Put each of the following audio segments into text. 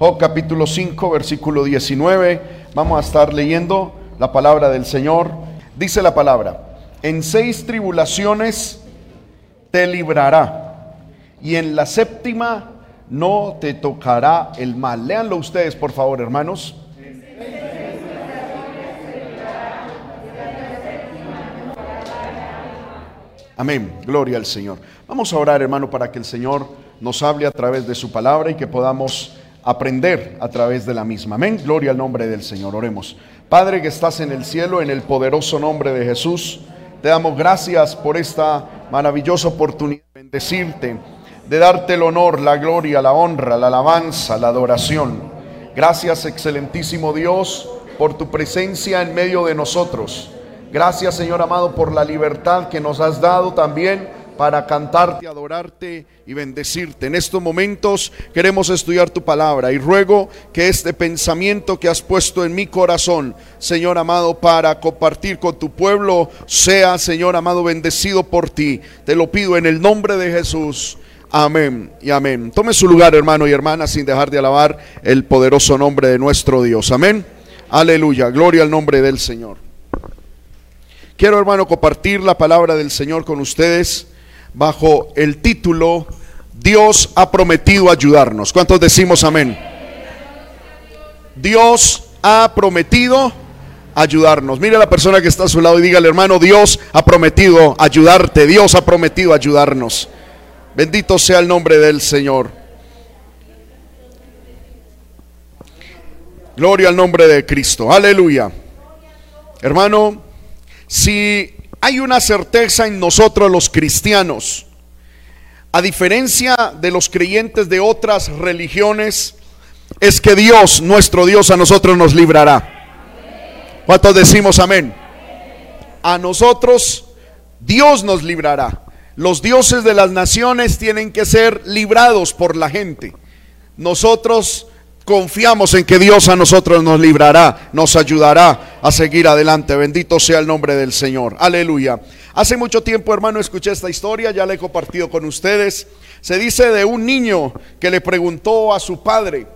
Job capítulo 5, versículo 19. Vamos a estar leyendo la palabra del Señor. Dice la palabra, en seis tribulaciones te librará y en la séptima no te tocará el mal. Léanlo ustedes, por favor, hermanos. Amén. Gloria al Señor. Vamos a orar, hermano, para que el Señor nos hable a través de su palabra y que podamos aprender a través de la misma. Amén. Gloria al nombre del Señor. Oremos. Padre que estás en el cielo, en el poderoso nombre de Jesús, te damos gracias por esta maravillosa oportunidad de bendecirte, de darte el honor, la gloria, la honra, la alabanza, la adoración. Gracias, excelentísimo Dios, por tu presencia en medio de nosotros. Gracias, Señor amado, por la libertad que nos has dado también para cantarte, adorarte y bendecirte. En estos momentos queremos estudiar tu palabra y ruego que este pensamiento que has puesto en mi corazón, Señor amado, para compartir con tu pueblo, sea, Señor amado, bendecido por ti. Te lo pido en el nombre de Jesús. Amén y amén. Tome su lugar, hermano y hermana, sin dejar de alabar el poderoso nombre de nuestro Dios. Amén. Aleluya. Gloria al nombre del Señor. Quiero, hermano, compartir la palabra del Señor con ustedes bajo el título Dios ha prometido ayudarnos. ¿Cuántos decimos amén? Dios ha prometido ayudarnos. Mire a la persona que está a su lado y dígale, hermano, Dios ha prometido ayudarte. Dios ha prometido ayudarnos. Bendito sea el nombre del Señor. Gloria al nombre de Cristo. Aleluya. Hermano, si hay una certeza en nosotros los cristianos. A diferencia de los creyentes de otras religiones, es que Dios, nuestro Dios, a nosotros nos librará. ¿Cuántos decimos amén? A nosotros Dios nos librará. Los dioses de las naciones tienen que ser librados por la gente. Nosotros Confiamos en que Dios a nosotros nos librará, nos ayudará a seguir adelante. Bendito sea el nombre del Señor. Aleluya. Hace mucho tiempo, hermano, escuché esta historia, ya la he compartido con ustedes. Se dice de un niño que le preguntó a su padre,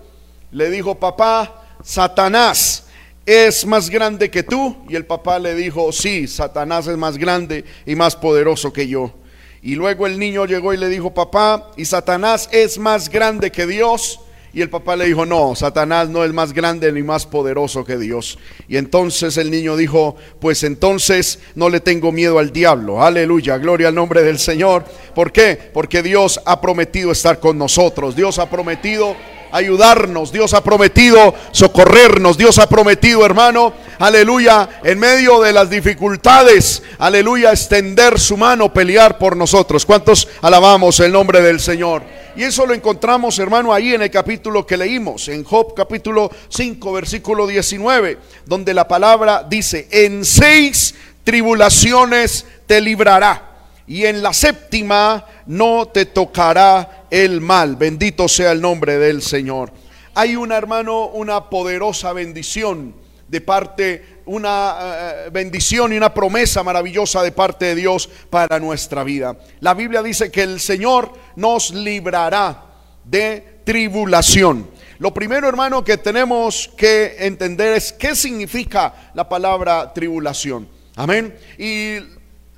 le dijo, papá, Satanás es más grande que tú. Y el papá le dijo, sí, Satanás es más grande y más poderoso que yo. Y luego el niño llegó y le dijo, papá, ¿y Satanás es más grande que Dios? Y el papá le dijo, no, Satanás no es más grande ni más poderoso que Dios. Y entonces el niño dijo, pues entonces no le tengo miedo al diablo. Aleluya, gloria al nombre del Señor. ¿Por qué? Porque Dios ha prometido estar con nosotros. Dios ha prometido ayudarnos, Dios ha prometido socorrernos, Dios ha prometido, hermano, aleluya, en medio de las dificultades, aleluya, extender su mano, pelear por nosotros. ¿Cuántos alabamos el nombre del Señor? Y eso lo encontramos, hermano, ahí en el capítulo que leímos, en Job capítulo 5, versículo 19, donde la palabra dice, en seis tribulaciones te librará y en la séptima no te tocará el mal. Bendito sea el nombre del Señor. Hay una, hermano, una poderosa bendición de parte, una eh, bendición y una promesa maravillosa de parte de Dios para nuestra vida. La Biblia dice que el Señor nos librará de tribulación. Lo primero, hermano, que tenemos que entender es qué significa la palabra tribulación. Amén. Y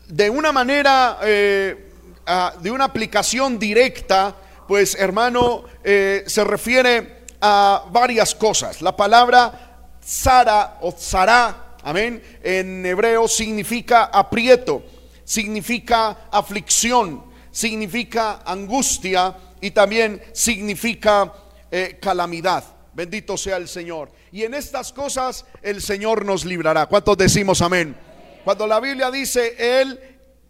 de una manera, eh, de una aplicación directa, pues hermano, eh, se refiere a varias cosas. La palabra Sara o Sara, amén, en hebreo significa aprieto, significa aflicción, significa angustia y también significa eh, calamidad. Bendito sea el Señor. Y en estas cosas el Señor nos librará. ¿Cuántos decimos amén? Cuando la Biblia dice, Él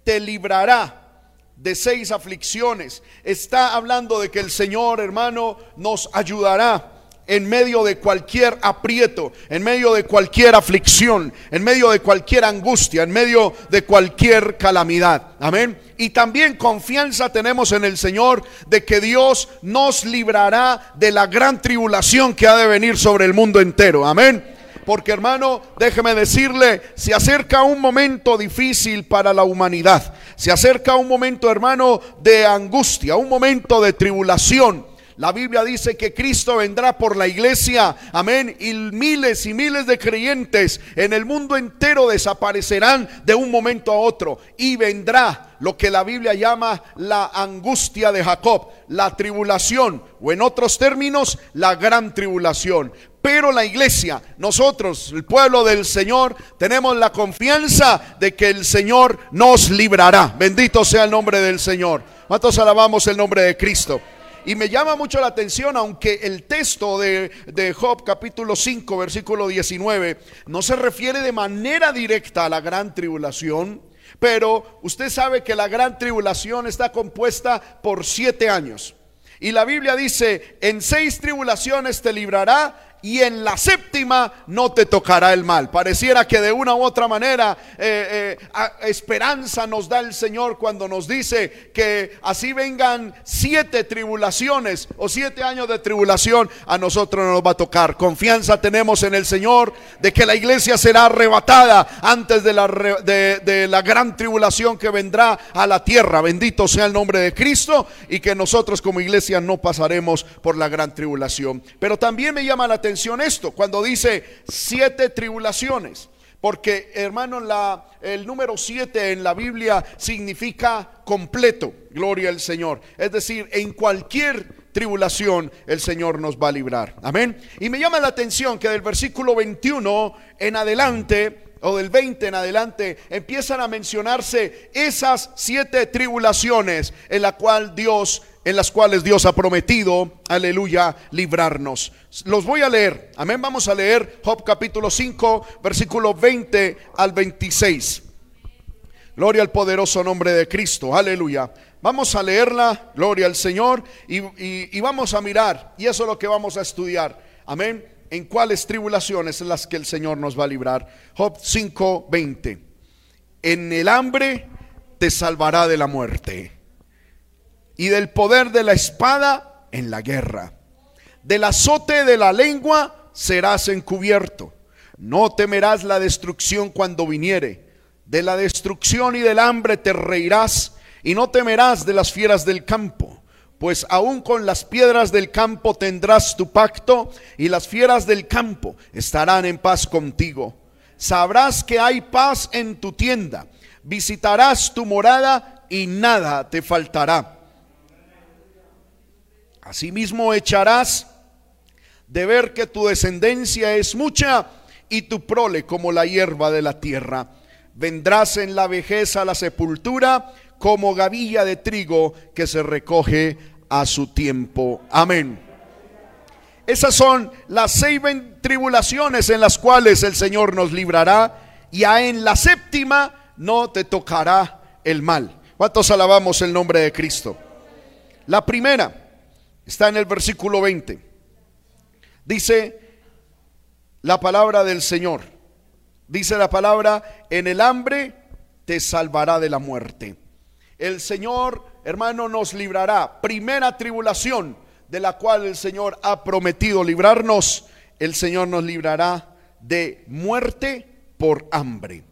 te librará de seis aflicciones, está hablando de que el Señor, hermano, nos ayudará en medio de cualquier aprieto, en medio de cualquier aflicción, en medio de cualquier angustia, en medio de cualquier calamidad. Amén. Y también confianza tenemos en el Señor de que Dios nos librará de la gran tribulación que ha de venir sobre el mundo entero. Amén. Porque hermano, déjeme decirle, se acerca un momento difícil para la humanidad. Se acerca un momento, hermano, de angustia, un momento de tribulación. La Biblia dice que Cristo vendrá por la iglesia, amén, y miles y miles de creyentes en el mundo entero desaparecerán de un momento a otro y vendrá lo que la Biblia llama la angustia de Jacob, la tribulación, o en otros términos, la gran tribulación. Pero la iglesia, nosotros, el pueblo del Señor, tenemos la confianza de que el Señor nos librará. Bendito sea el nombre del Señor. ¿Cuántos alabamos el nombre de Cristo? Y me llama mucho la atención, aunque el texto de, de, Job capítulo 5, versículo 19, no se refiere de manera directa a la gran tribulación, pero usted sabe que la gran tribulación está compuesta por siete años. Y la Biblia dice, en seis tribulaciones te librará y en la séptima no te tocará el mal. Pareciera que de una u otra manera eh, eh, esperanza nos da el Señor cuando nos dice que así vengan siete tribulaciones o siete años de tribulación, a nosotros no nos va a tocar. Confianza tenemos en el Señor de que la iglesia será arrebatada antes de la, de, de la gran tribulación que vendrá a la tierra. Bendito sea el nombre de Cristo y que nosotros como iglesia no pasaremos por la gran tribulación. Pero también me llama la atención esto cuando dice siete tribulaciones. Porque, hermano, la, el número siete en la Biblia significa completo. Gloria al Señor. Es decir, en cualquier tribulación el Señor nos va a librar. Amén. Y me llama la atención que del versículo 21 en adelante o del 20 en adelante empiezan a mencionarse esas siete tribulaciones en la cual Dios en las cuales Dios ha prometido, aleluya, librarnos. Los voy a leer. Amén. Vamos a leer Job capítulo 5, versículo 20 al 26. Gloria al poderoso nombre de Cristo. Aleluya. Vamos a leerla, gloria al Señor, y, y, vamos a mirar, y eso es lo que vamos a estudiar. Amén. En cuáles tribulaciones en las que el Señor nos va a librar. Job 5, 20. En el hambre te salvará de la muerte y del poder de la espada en la guerra. Del azote de la lengua serás encubierto. No temerás la destrucción cuando viniere. De la destrucción y del hambre te reirás y no temerás de las fieras del campo. Pues aún con las piedras del campo tendrás tu pacto y las fieras del campo estarán en paz contigo. Sabrás que hay paz en tu tienda. Visitarás tu morada y nada te faltará Asimismo echarás de ver que tu descendencia es mucha y tu prole como la hierba de la tierra. Vendrás en la vejez a la sepultura como gavilla de trigo que se recoge a su tiempo. Amén. Esas son las seis tribulaciones en las cuales el Señor nos librará y en la séptima no te tocará el mal. ¿Cuántos alabamos el nombre de Cristo? La primera, Está en el versículo 20. Dice la palabra del Señor. Dice la palabra, en el hambre te salvará de la muerte. El Señor, hermano, nos librará. Primera tribulación de la cual el Señor ha prometido librarnos. El Señor nos librará de muerte por hambre.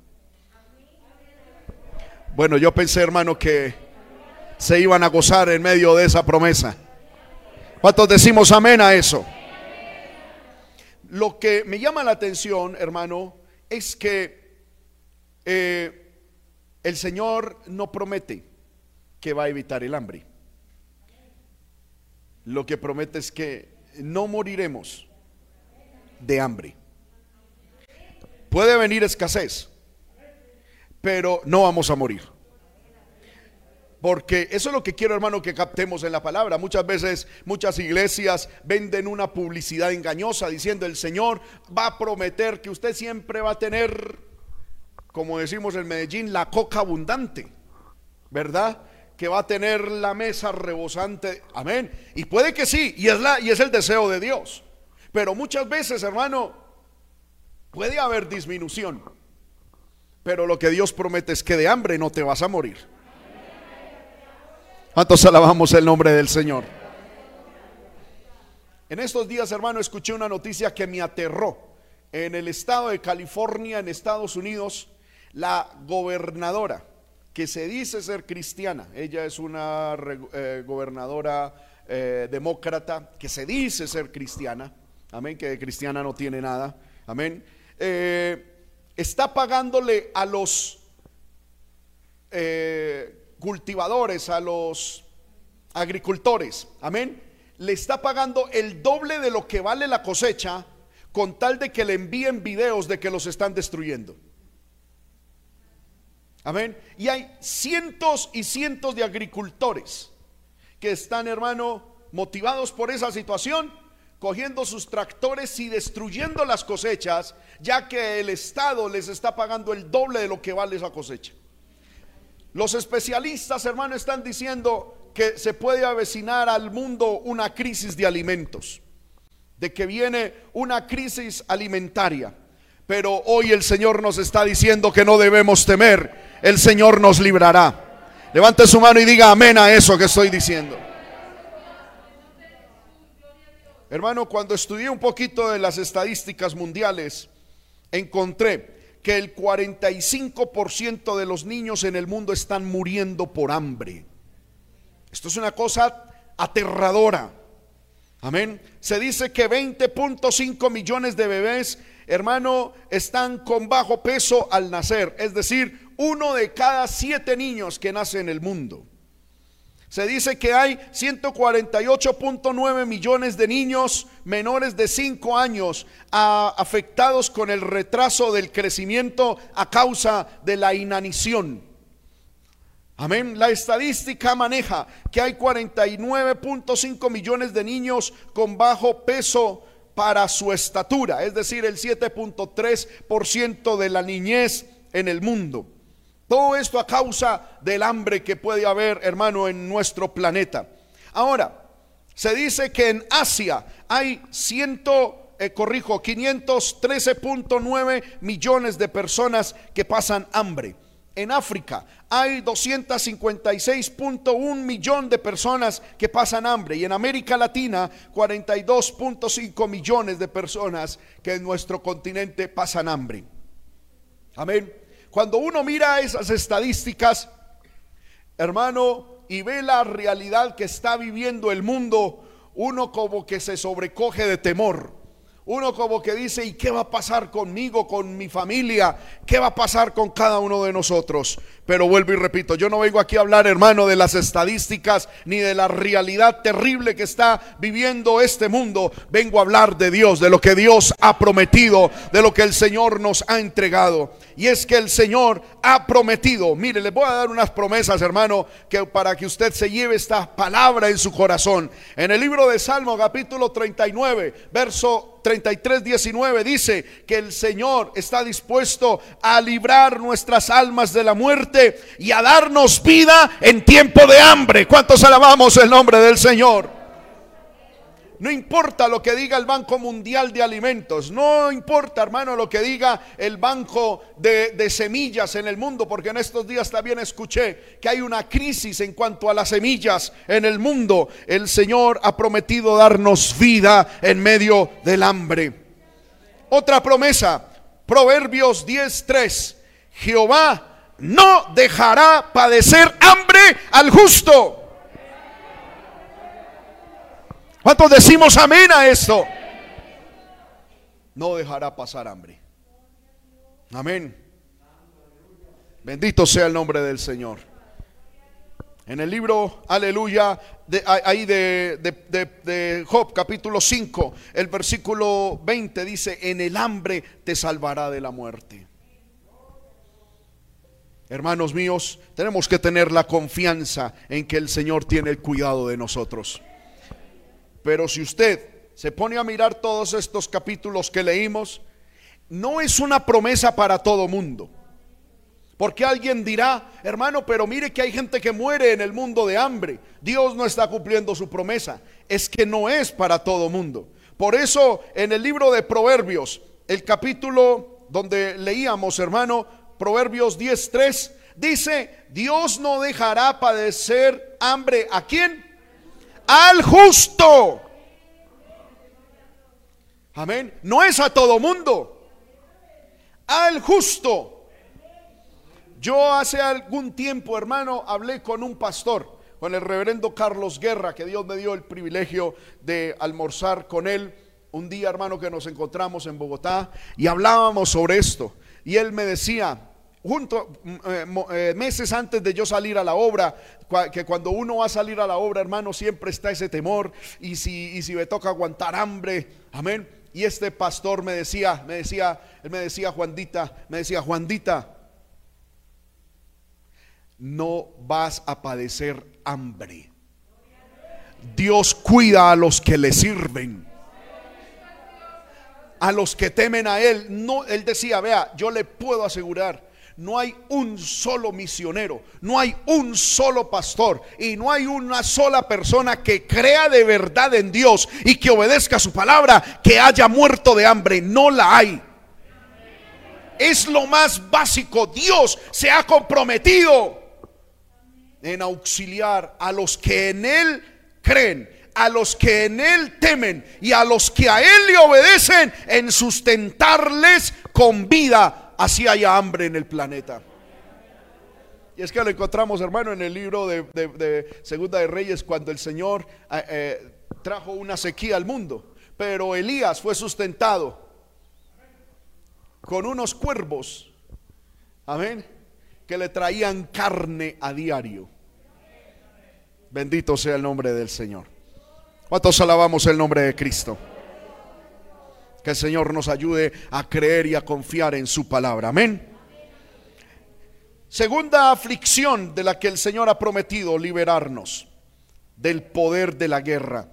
Bueno, yo pensé, hermano, que se iban a gozar en medio de esa promesa. ¿Cuántos decimos amén a eso? Lo que me llama la atención, hermano, es que eh, el Señor no promete que va a evitar el hambre. Lo que promete es que no moriremos de hambre. Puede venir escasez, pero no vamos a morir. Porque eso es lo que quiero, hermano, que captemos en la palabra. Muchas veces, muchas iglesias venden una publicidad engañosa diciendo el Señor va a prometer que usted siempre va a tener, como decimos en Medellín, la coca abundante, ¿verdad? Que va a tener la mesa rebosante. Amén. Y puede que sí, y es, la, y es el deseo de Dios. Pero muchas veces, hermano, puede haber disminución. Pero lo que Dios promete es que de hambre no te vas a morir. ¿Cuántos alabamos el nombre del Señor? En estos días, hermano, escuché una noticia que me aterró. En el estado de California, en Estados Unidos, la gobernadora, que se dice ser cristiana, ella es una eh, gobernadora eh, demócrata, que se dice ser cristiana, amén, que cristiana no tiene nada, amén, eh, está pagándole a los cultivadores, a los agricultores, amén, le está pagando el doble de lo que vale la cosecha con tal de que le envíen videos de que los están destruyendo. Amén. Y hay cientos y cientos de agricultores que están, hermano, motivados por esa situación, cogiendo sus tractores y destruyendo las cosechas, ya que el Estado les está pagando el doble de lo que vale esa cosecha. Los especialistas, hermano, están diciendo que se puede avecinar al mundo una crisis de alimentos, de que viene una crisis alimentaria. Pero hoy el Señor nos está diciendo que no debemos temer, el Señor nos librará. Levante su mano y diga amén a eso que estoy diciendo. Hermano, cuando estudié un poquito de las estadísticas mundiales, encontré que el 45% de los niños en el mundo están muriendo por hambre. Esto es una cosa aterradora. Amén. Se dice que 20.5 millones de bebés, hermano, están con bajo peso al nacer. Es decir, uno de cada siete niños que nace en el mundo. Se dice que hay 148.9 millones de niños menores de 5 años afectados con el retraso del crecimiento a causa de la inanición. Amén. La estadística maneja que hay 49.5 millones de niños con bajo peso para su estatura, es decir, el 7.3% de la niñez en el mundo. Todo esto a causa del hambre que puede haber, hermano, en nuestro planeta. Ahora, se dice que en Asia hay ciento, eh, corrijo, 513.9 millones de personas que pasan hambre. En África hay 256.1 millón de personas que pasan hambre y en América Latina 42.5 millones de personas que en nuestro continente pasan hambre. Amén. Cuando uno mira esas estadísticas, hermano, y ve la realidad que está viviendo el mundo, uno como que se sobrecoge de temor. Uno como que dice, ¿y qué va a pasar conmigo, con mi familia? ¿Qué va a pasar con cada uno de nosotros? Pero vuelvo y repito, yo no vengo aquí a hablar, hermano, de las estadísticas ni de la realidad terrible que está viviendo este mundo. Vengo a hablar de Dios, de lo que Dios ha prometido, de lo que el Señor nos ha entregado. Y es que el Señor ha prometido, mire, les voy a dar unas promesas, hermano, que para que usted se lleve esta palabra en su corazón. En el libro de Salmo capítulo 39, verso 33, 19 dice que el Señor está dispuesto a librar nuestras almas de la muerte y a darnos vida en tiempo de hambre. ¿Cuántos alabamos el nombre del Señor? No importa lo que diga el Banco Mundial de Alimentos, no importa, hermano, lo que diga el Banco de, Semillas en el mundo, porque en estos días también escuché que hay una crisis en cuanto a las semillas en el mundo. El Señor ha prometido darnos vida en medio del hambre. Otra promesa, Proverbios 10:3. Jehová no dejará padecer hambre al justo ¿Cuántos decimos amén a esto? No dejará pasar hambre. Amén. Bendito sea el nombre del Señor. En el libro, aleluya, de, ahí de, de, Job, capítulo 5, el versículo 20 dice, en el hambre te salvará de la muerte. Hermanos míos, tenemos que tener la confianza en que el Señor tiene el cuidado de nosotros. Pero si usted se pone a mirar todos estos capítulos que leímos, no es una promesa para todo mundo. Porque alguien dirá, hermano, pero mire que hay gente que muere en el mundo de hambre. Dios no está cumpliendo su promesa. Es que no es para todo mundo. Por eso en el libro de Proverbios, el capítulo donde leíamos, hermano, Proverbios 10.3, dice, Dios no dejará padecer hambre a quién? Al justo. Amén. No es a todo mundo. Al justo. Yo hace algún tiempo, hermano, hablé con un pastor. con el reverendo Carlos Guerra, que Dios me dio el privilegio de almorzar con él un día, hermano, que nos encontramos en Bogotá y hablábamos sobre esto. Y él me decía, junto mm, eh, eh, meses antes de yo salir a la obra, que cuando uno va a salir a la obra, hermano, siempre está ese temor y si, y si me toca aguantar hambre, amén. Y este pastor me decía, me decía, él me decía, Juandita, me decía, Juandita, no vas a padecer hambre. Dios cuida a los que le sirven. A los que temen a Él. No, él decía, vea, yo le puedo asegurar no hay un solo misionero, no hay un solo pastor y no hay una sola persona que crea de verdad en Dios y que obedezca su palabra que haya muerto de hambre. No la hay. Es lo más básico. Dios se ha comprometido en auxiliar a los que en Él creen, a los que en Él temen y a los que a Él le obedecen en sustentarles con vida así haya hambre en el planeta. Y es que lo encontramos, hermano, en el libro de, Segunda de Reyes, cuando el Señor eh, eh, trajo una sequía al mundo. Pero Elías fue sustentado con unos cuervos, amén, que le traían carne a diario. Bendito sea el nombre del Señor. ¿Cuántos alabamos el nombre de Cristo? Que el Señor nos ayude a creer y a confiar en su palabra. Amén. Segunda aflicción de la que el Señor ha prometido liberarnos del poder de la guerra.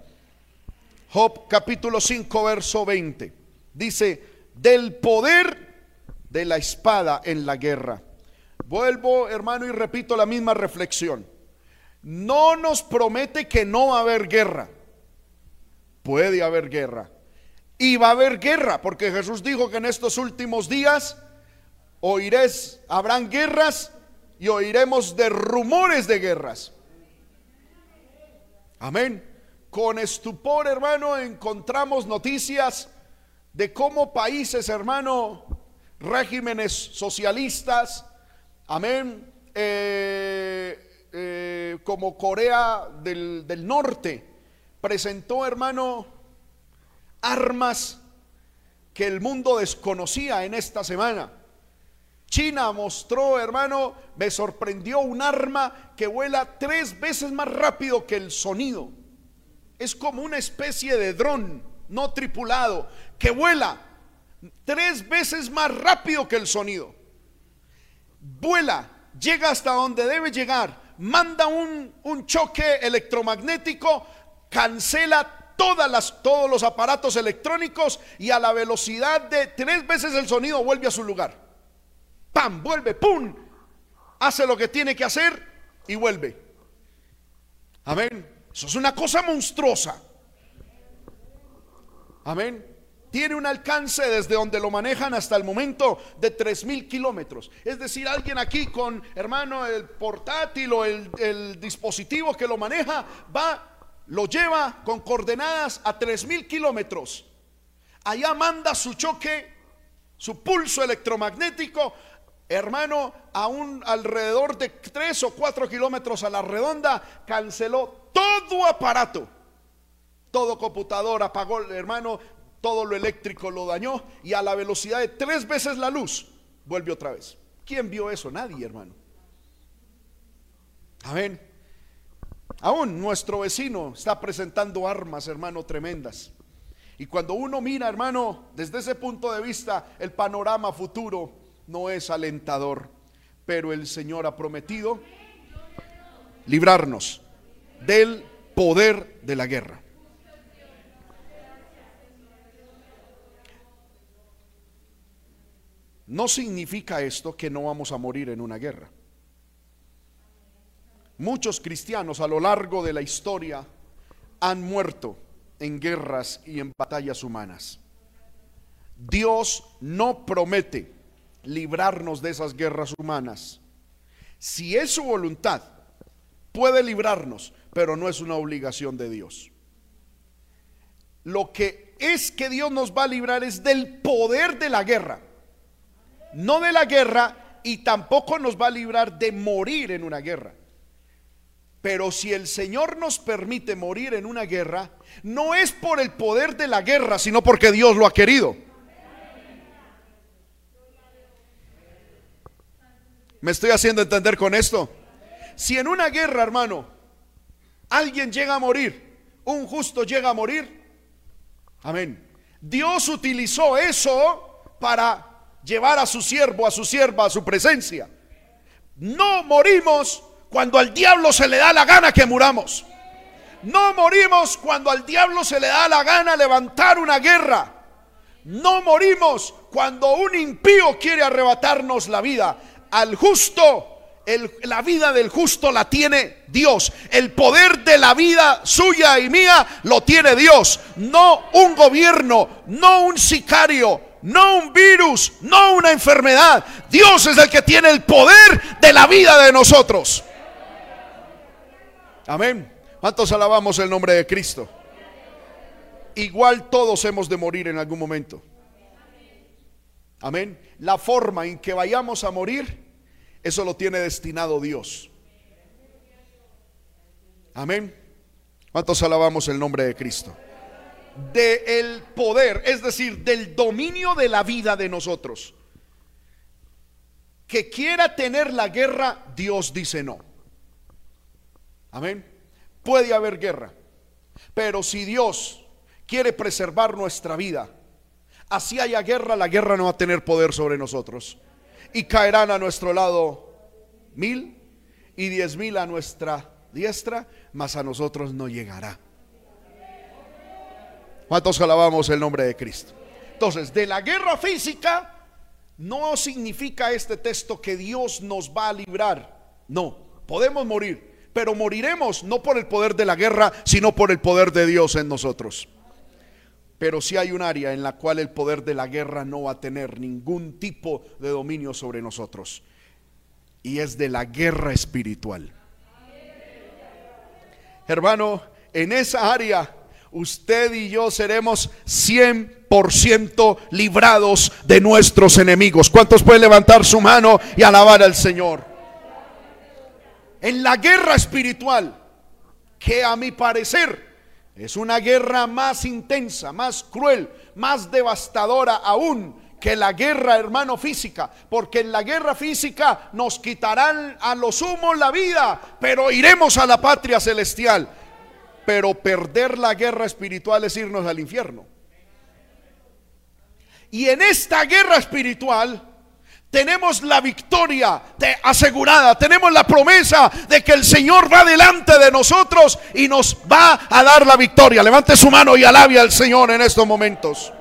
Job capítulo 5 verso 20 dice, del poder de la espada en la guerra. Vuelvo hermano y repito la misma reflexión. No nos promete que no va a haber guerra. Puede haber guerra y va a haber guerra, porque Jesús dijo que en estos últimos días oiréis, habrán guerras y oiremos de rumores de guerras. Amén. Con estupor, hermano, encontramos noticias de cómo países, hermano, regímenes socialistas, amén, eh, eh, como Corea del, del Norte, presentó, hermano, armas que el mundo desconocía en esta semana. China mostró, hermano, me sorprendió un arma que vuela tres veces más rápido que el sonido. Es como una especie de dron no tripulado que vuela tres veces más rápido que el sonido. Vuela, llega hasta donde debe llegar, manda un, un choque electromagnético, cancela todas las, todos los aparatos electrónicos y a la velocidad de tres veces el sonido vuelve a su lugar. ¡Pam! Vuelve, ¡pum! Hace lo que tiene que hacer y vuelve. Amén. Eso es una cosa monstruosa. Amén. Tiene un alcance desde donde lo manejan hasta el momento de tres mil kilómetros. Es decir, alguien aquí con, hermano, el portátil o el, el dispositivo que lo maneja va lo lleva con coordenadas a tres mil kilómetros. Allá manda su choque, su pulso electromagnético, hermano, a un alrededor de tres o cuatro kilómetros a la redonda, canceló todo aparato, todo computador, apagó, hermano, todo lo eléctrico lo dañó y a la velocidad de tres veces la luz vuelve otra vez. ¿Quién vio eso? Nadie, hermano. Amén. Aún nuestro vecino está presentando armas, hermano, tremendas. Y cuando uno mira, hermano, desde ese punto de vista, el panorama futuro no es alentador. Pero el Señor ha prometido librarnos del poder de la guerra. No significa esto que no vamos a morir en una guerra. Muchos cristianos a lo largo de la historia han muerto en guerras y en batallas humanas. Dios no promete librarnos de esas guerras humanas. Si es su voluntad, puede librarnos, pero no es una obligación de Dios. Lo que es que Dios nos va a librar es del poder de la guerra, no de la guerra y tampoco nos va a librar de morir en una guerra. Pero si el Señor nos permite morir en una guerra, no es por el poder de la guerra, sino porque Dios lo ha querido. ¿Me estoy haciendo entender con esto? Si en una guerra, hermano, alguien llega a morir, un justo llega a morir, amén. Dios utilizó eso para llevar a su siervo, a su sierva, a su presencia. No morimos cuando al diablo se le da la gana que muramos. No morimos cuando al diablo se le da la gana levantar una guerra. No morimos cuando un impío quiere arrebatarnos la vida. Al justo, la vida del justo la tiene Dios. El poder de la vida suya y mía lo tiene Dios. No un gobierno, no un sicario, no un virus, no una enfermedad. Dios es el que tiene el poder de la vida de nosotros. Amén. ¿Cuántos alabamos el nombre de Cristo? Igual todos hemos de morir en algún momento. Amén. La forma en que vayamos a morir, eso lo tiene destinado Dios. Amén. ¿Cuántos alabamos el nombre de Cristo? De el poder, es decir, del dominio de la vida de nosotros. Que quiera tener la guerra, Dios dice no. Amén. Puede haber guerra. Pero si Dios quiere preservar nuestra vida, así haya guerra, la guerra no va a tener poder sobre nosotros. Y caerán a nuestro lado mil y diez mil a nuestra diestra, mas a nosotros no llegará. ¿Cuántos alabamos el nombre de Cristo? Entonces, de la guerra física no significa este texto que Dios nos va a librar. No, podemos morir, pero moriremos no por el poder de la guerra, sino por el poder de Dios en nosotros. Pero si hay un área en la cual el poder de la guerra no va a tener ningún tipo de dominio sobre nosotros. Y es de la guerra espiritual. Hermano, en esa área usted y yo seremos 100% librados de nuestros enemigos. ¿Cuántos pueden levantar su mano y alabar al Señor? En la guerra espiritual, que a mi parecer es una guerra más intensa, más cruel, más devastadora aún que la guerra, hermano, física. Porque en la guerra física nos quitarán a lo sumo la vida, pero iremos a la patria celestial. Pero perder la guerra espiritual es irnos al infierno. Y en esta guerra espiritual tenemos la victoria asegurada, tenemos la promesa de que el Señor va delante de nosotros y nos va a dar la victoria. Levante su mano y alabe al Señor en estos momentos.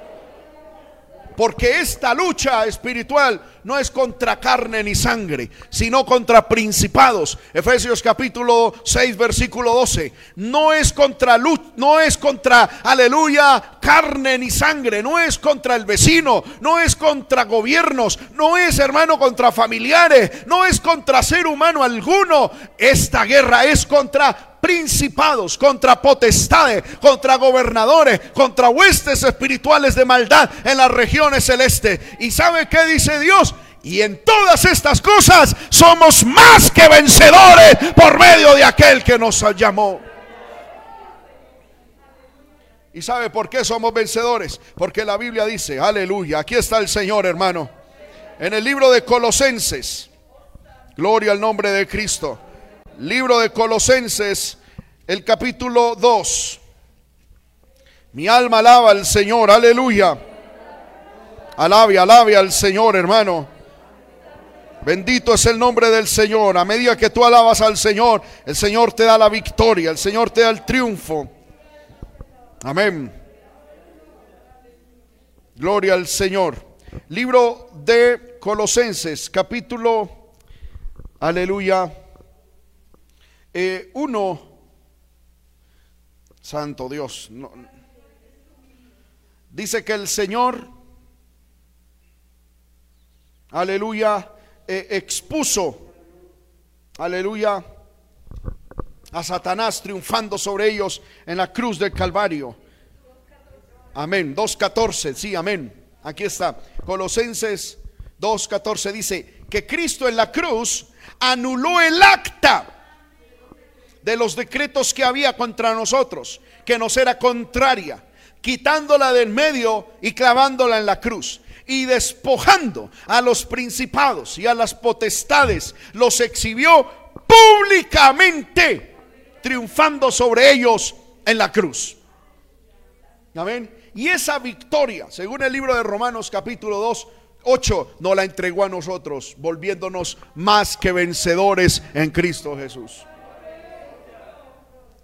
Porque esta lucha espiritual no es contra carne ni sangre, sino contra principados. Efesios capítulo 6 versículo 12. No es contra luz, no es contra aleluya carne ni sangre, no es contra el vecino, no es contra gobiernos, no es hermano contra familiares, no es contra ser humano alguno. Esta guerra es contra principados, contra potestades, contra gobernadores, contra huestes espirituales de maldad en las regiones celestes. ¿Y sabe qué dice Dios? Y en todas estas cosas somos más que vencedores por medio de aquel que nos llamó. ¿Y sabe por qué somos vencedores? Porque la Biblia dice, aleluya, aquí está el Señor hermano. En el libro de Colosenses, gloria al nombre de Cristo. Libro de Colosenses, el capítulo 2. Mi alma alaba al Señor, aleluya. Alabe, alabe al Señor, hermano. Bendito es el nombre del Señor. A medida que tú alabas al Señor, el Señor te da la victoria, el Señor te da el triunfo. Amén. Gloria al Señor. Libro de Colosenses, capítulo, aleluya, eh, uno, santo Dios, dice que el Señor, aleluya, eh, expuso, aleluya, a Satanás triunfando sobre ellos en la cruz del Calvario. Amén. 2.14, sí, amén. Aquí está. Colosenses 2.14 dice que Cristo en la cruz anuló el acta de los decretos que había contra nosotros, que nos era contraria, quitándola del medio y clavándola en la cruz y despojando a los principados y a las potestades, los exhibió públicamente, triunfando sobre ellos en la cruz. Amén. Y esa victoria, según el libro de Romanos capítulo 2, 8, nos la entregó a nosotros, volviéndonos más que vencedores en Cristo Jesús.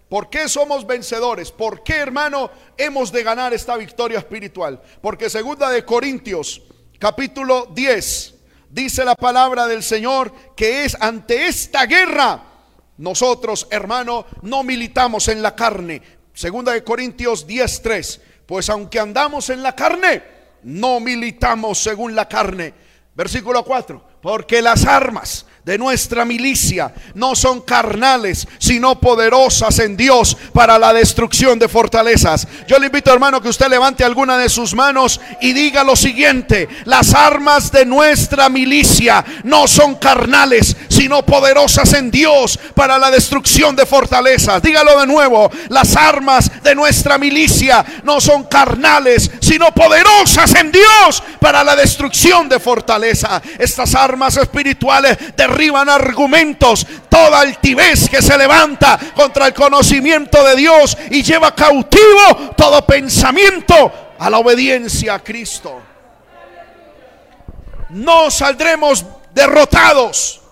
¿Por qué somos vencedores? ¿Por qué, hermano, hemos de ganar esta victoria espiritual? Porque segunda de Corintios, capítulo 10, dice la palabra del Señor que es ante esta guerra nosotros, hermano, no militamos en la carne. Segunda de Corintios 10:3, pues aunque andamos en la carne, no militamos según la carne. Versículo 4, porque las armas de nuestra milicia no son carnales, sino poderosas en Dios para la destrucción de fortalezas. Yo le invito, hermano, que usted levante alguna de sus manos y diga lo siguiente, las armas de nuestra milicia no son carnales, sino poderosas en Dios para la destrucción de fortalezas. Dígalo de nuevo, las armas de nuestra milicia no son carnales, sino poderosas en Dios para la destrucción de fortaleza. Estas armas espirituales de derriban argumentos, toda altivez que se levanta contra el conocimiento de Dios y lleva cautivo todo pensamiento a la obediencia a Cristo. No saldremos derrotados.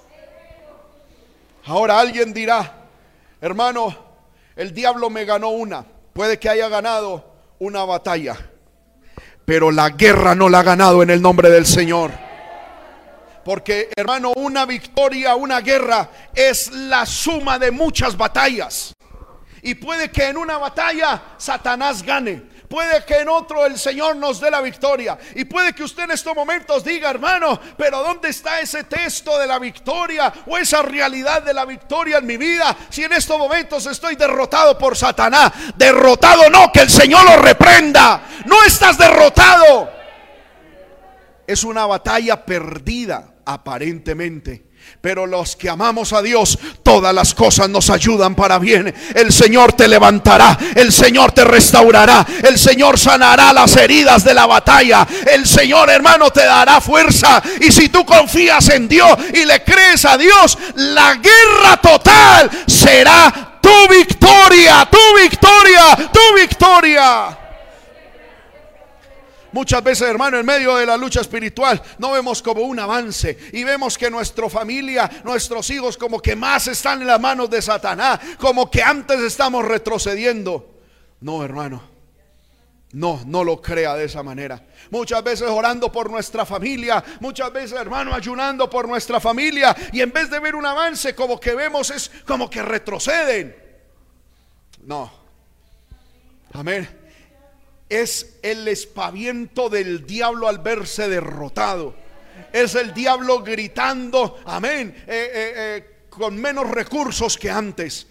Ahora alguien dirá, hermano, el diablo me ganó una. Puede que haya ganado una batalla, pero la guerra no la ha ganado en el nombre del Señor. Porque, hermano, una victoria, una guerra es la suma de muchas batallas. Y puede que en una batalla Satanás gane. Puede que en otro el Señor nos dé la victoria. Y puede que usted en estos momentos diga, hermano, pero ¿dónde está ese texto de la victoria o esa realidad de la victoria en mi vida? Si en estos momentos estoy derrotado por Satanás. Derrotado no, que el Señor lo reprenda. No estás derrotado. Es una batalla perdida aparentemente. Pero los que amamos a Dios, todas las cosas nos ayudan para bien. El Señor te levantará, el Señor te restaurará, el Señor sanará las heridas de la batalla. El Señor, hermano, te dará fuerza. Y si tú confías en Dios y le crees a Dios, la guerra total será tu victoria, tu victoria, tu victoria. Muchas veces, hermano, en medio de la lucha espiritual, no vemos como un avance y vemos que nuestra familia, nuestros hijos, como que más están en las manos de Satanás, como que antes estamos retrocediendo. No, hermano. No, no lo crea de esa manera. Muchas veces orando por nuestra familia, muchas veces, hermano, ayunando por nuestra familia. Y en vez de ver un avance, como que vemos es como que retroceden. No. Amén es el espaviento del diablo al verse derrotado. Es el diablo gritando, amén, eh, eh, eh, con menos recursos que antes.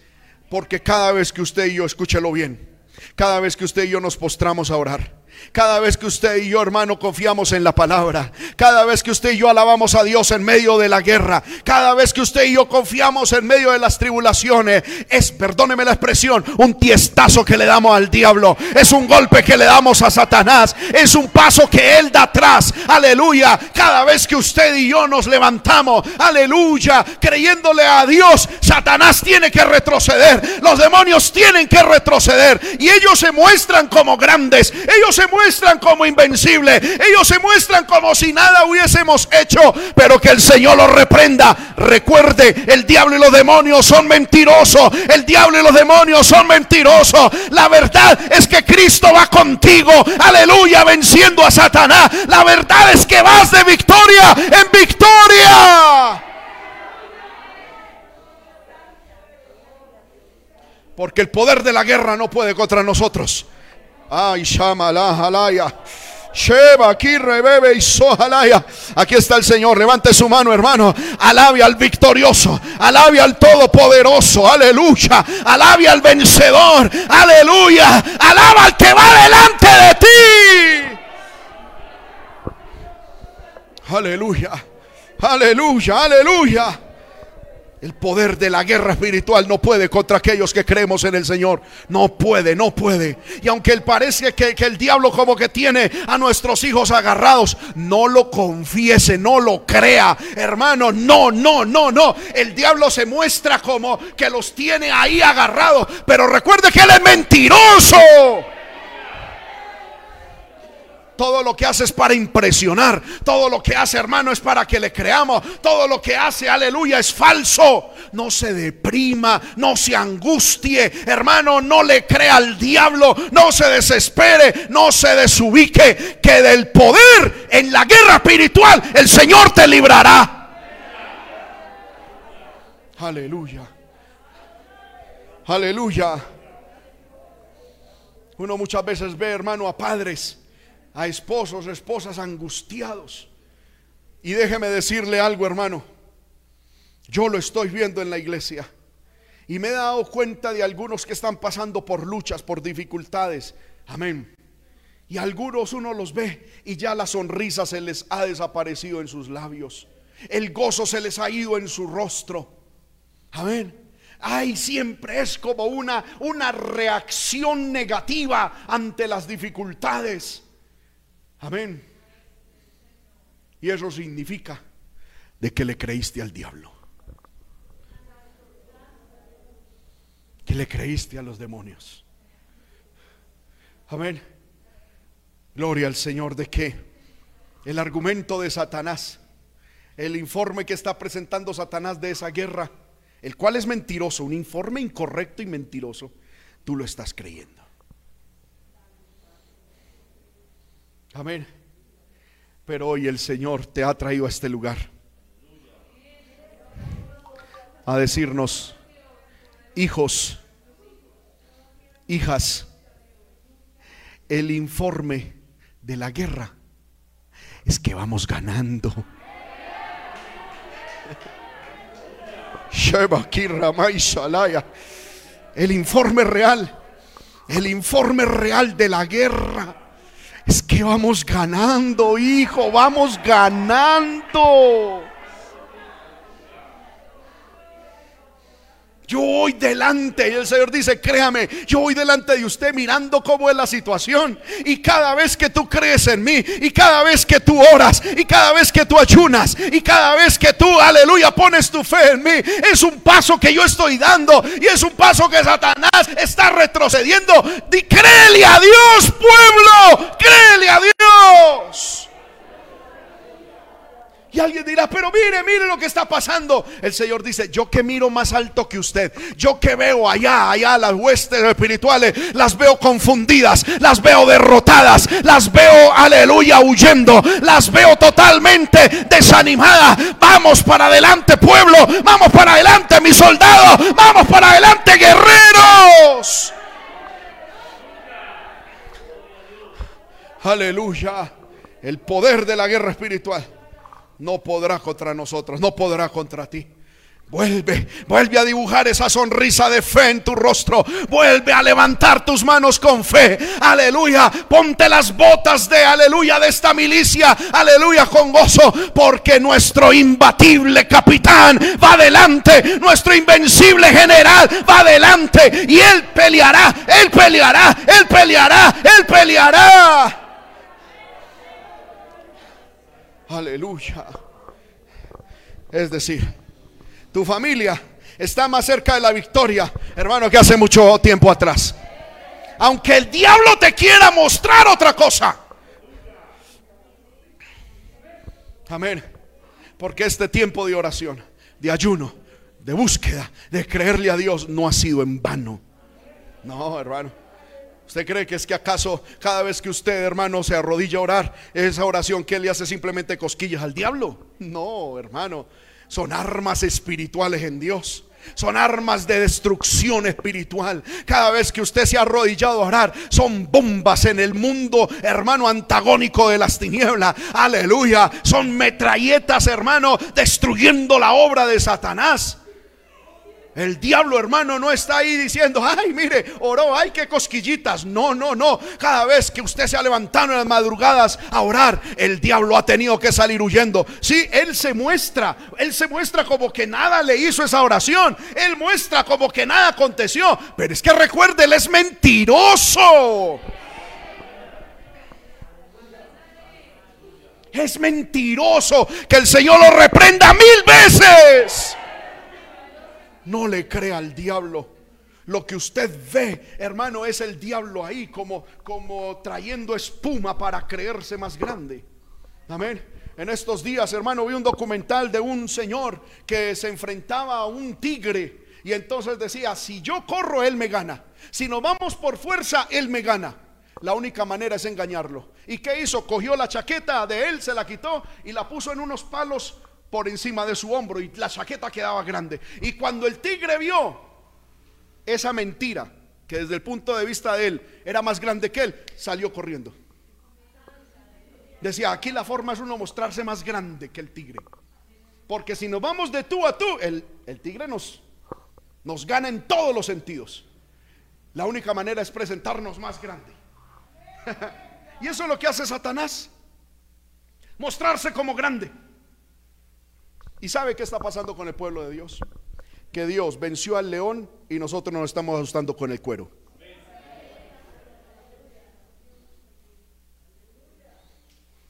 Porque cada vez que usted y yo, escúchelo bien, cada vez que usted y yo nos postramos a orar, cada vez que usted y yo, hermano, confiamos en la palabra. Cada vez que usted y yo alabamos a Dios en medio de la guerra. Cada vez que usted y yo confiamos en medio de las tribulaciones. Es, perdóneme la expresión, un tiestazo que le damos al diablo. Es un golpe que le damos a Satanás. Es un paso que él da atrás. Aleluya. Cada vez que usted y yo nos levantamos. Aleluya. Creyéndole a Dios. Satanás tiene que retroceder. Los demonios tienen que retroceder. Y ellos se muestran como grandes. Ellos se muestran como invencibles. Ellos se muestran como si nada hubiésemos hecho, pero que el Señor los reprenda. Recuerde, el diablo y los demonios son mentirosos. El diablo y los demonios son mentirosos. La verdad es que Cristo va contigo. Aleluya, venciendo a Satanás. La verdad es que vas de victoria en victoria. Porque el poder de la guerra no puede contra nosotros. Ay, la Jalaya. Sheba, aquí rebebe y sojalaya. Aquí está el Señor. Levante su mano, hermano. Alabe al victorioso. Alabe al todopoderoso. Aleluya. Alabe al vencedor. Aleluya. Alaba al que va delante de ti. Aleluya. Aleluya. Aleluya. El poder de la guerra espiritual no puede contra aquellos que creemos en el Señor. No puede, no puede. Y aunque parece que, que, el diablo como que tiene a nuestros hijos agarrados, no lo confiese, no lo crea. Hermano, no, no, no, no. El diablo se muestra como que los tiene ahí agarrados. Pero recuerde que él es mentiroso. Todo lo que hace es para impresionar. Todo lo que hace, hermano, es para que le creamos. Todo lo que hace, aleluya, es falso. No se deprima, no se angustie, hermano, no le crea al diablo, no se desespere, no se desubique, que del poder en la guerra espiritual el Señor te librará. Aleluya. Aleluya. Uno muchas veces ve, hermano, a padres a esposos, esposas angustiados. Y déjeme decirle algo, hermano. Yo lo estoy viendo en la iglesia. Y me he dado cuenta de algunos que están pasando por luchas, por dificultades. Amén. Y algunos uno los ve y ya la sonrisa se les ha desaparecido en sus labios. El gozo se les ha ido en su rostro. Amén. Ay, siempre es como una, una reacción negativa ante las dificultades. Amén. Y eso significa de que le creíste al diablo. Que le creíste a los demonios. Amén. Gloria al Señor de que el argumento de Satanás, el informe que está presentando Satanás de esa guerra, el cual es mentiroso, un informe incorrecto y mentiroso, tú lo estás creyendo. Amén. Pero hoy el Señor te ha traído a este lugar a decirnos, hijos, hijas, el informe de la guerra es que vamos ganando. El informe real, el informe real de la guerra es que vamos ganando, hijo, vamos ganando. Yo voy delante, y el Señor dice, créame, yo voy delante de usted mirando cómo es la situación. Y cada vez que tú crees en mí, y cada vez que tú oras, y cada vez que tú ayunas, y cada vez que tú, aleluya, pones tu fe en mí, es un paso que yo estoy dando, y es un paso que Satanás está retrocediendo. Di, créele a Dios, pueblo, créele a Dios. Y alguien dirá, pero mire, mire lo que está pasando. El Señor dice, yo que miro más alto que usted, yo que veo allá, allá las huestes espirituales, las veo confundidas, las veo derrotadas, las veo, aleluya, huyendo, las veo totalmente desanimadas. Vamos para adelante, pueblo, vamos para adelante, mis soldados, vamos para adelante, guerreros. Aleluya, el poder de la guerra espiritual no podrá contra nosotros, no podrá contra ti. Vuelve, vuelve a dibujar esa sonrisa de fe en tu rostro. Vuelve a levantar tus manos con fe. Aleluya. Ponte las botas de aleluya de esta milicia. Aleluya con gozo. Porque nuestro imbatible capitán va adelante. Nuestro invencible general va adelante. Y él peleará, él peleará, él peleará, él peleará. Aleluya. Es decir, tu familia está más cerca de la victoria, hermano, que hace mucho tiempo atrás. Aunque el diablo te quiera mostrar otra cosa. Amén. Porque este tiempo de oración, de ayuno, de búsqueda, de creerle a Dios, no ha sido en vano. No, hermano. ¿Usted cree que es que acaso cada vez que usted, hermano, se arrodilla a orar, esa oración que él le hace simplemente cosquillas al diablo? No, hermano. Son armas espirituales en Dios. Son armas de destrucción espiritual. Cada vez que usted se ha arrodillado a orar, son bombas en el mundo, hermano, antagónico de las tinieblas. Aleluya. Son metralletas, hermano, destruyendo la obra de Satanás. El diablo, hermano, no está ahí diciendo, ay, mire, oró, ay, qué cosquillitas. No, no, no. Cada vez que usted se ha levantado en las madrugadas a orar, el diablo ha tenido que salir huyendo. Sí, él se muestra, él se muestra como que nada le hizo esa oración. Él muestra como que nada aconteció. Pero es que recuerde, él es mentiroso. Es mentiroso que el Señor lo reprenda mil veces. No le crea al diablo. Lo que usted ve, hermano, es el diablo ahí como, como trayendo espuma para creerse más grande. Amén. En estos días, hermano, vi un documental de un señor que se enfrentaba a un tigre y entonces decía, si yo corro, él me gana. Si nos vamos por fuerza, él me gana. La única manera es engañarlo. ¿Y qué hizo? Cogió la chaqueta de él, se la quitó y la puso en unos palos por encima de su hombro y la chaqueta quedaba grande. Y cuando el tigre vio esa mentira, que desde el punto de vista de él era más grande que él, salió corriendo. Decía, aquí la forma es uno mostrarse más grande que el tigre. Porque si nos vamos de tú a tú, el, tigre nos, nos gana en todos los sentidos. La única manera es presentarnos más grande. y eso es lo que hace Satanás. Mostrarse como grande. ¿Y sabe qué está pasando con el pueblo de Dios? Que Dios venció al león y nosotros nos estamos asustando con el cuero.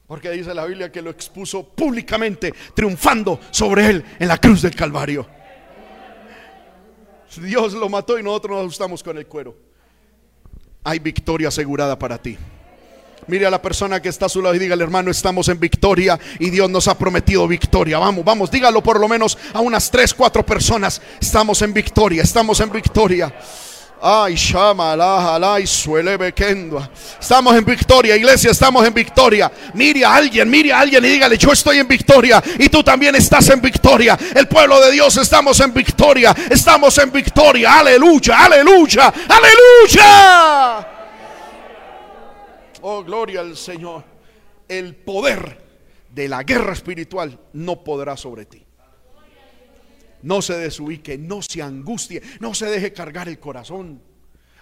Porque dice la Biblia que lo expuso públicamente, triunfando sobre él en la cruz del Calvario. Dios lo mató y nosotros nos asustamos con el cuero. Hay victoria asegurada para ti. Mire a la persona que está a su lado y dígale, hermano, estamos en victoria y Dios nos ha prometido victoria. Vamos, vamos, dígalo por lo menos a unas tres, cuatro personas. Estamos en victoria, estamos en victoria. Ay, shama, y suele Estamos en victoria, iglesia, estamos en victoria. Mire a alguien, mire a alguien y dígale, yo estoy en victoria y tú también estás en victoria. El pueblo de Dios estamos en victoria, estamos en victoria. Aleluya, aleluya, aleluya. Oh, gloria al Señor. El poder de la guerra espiritual no podrá sobre ti. No se desubique, no se angustie, no se deje cargar el corazón.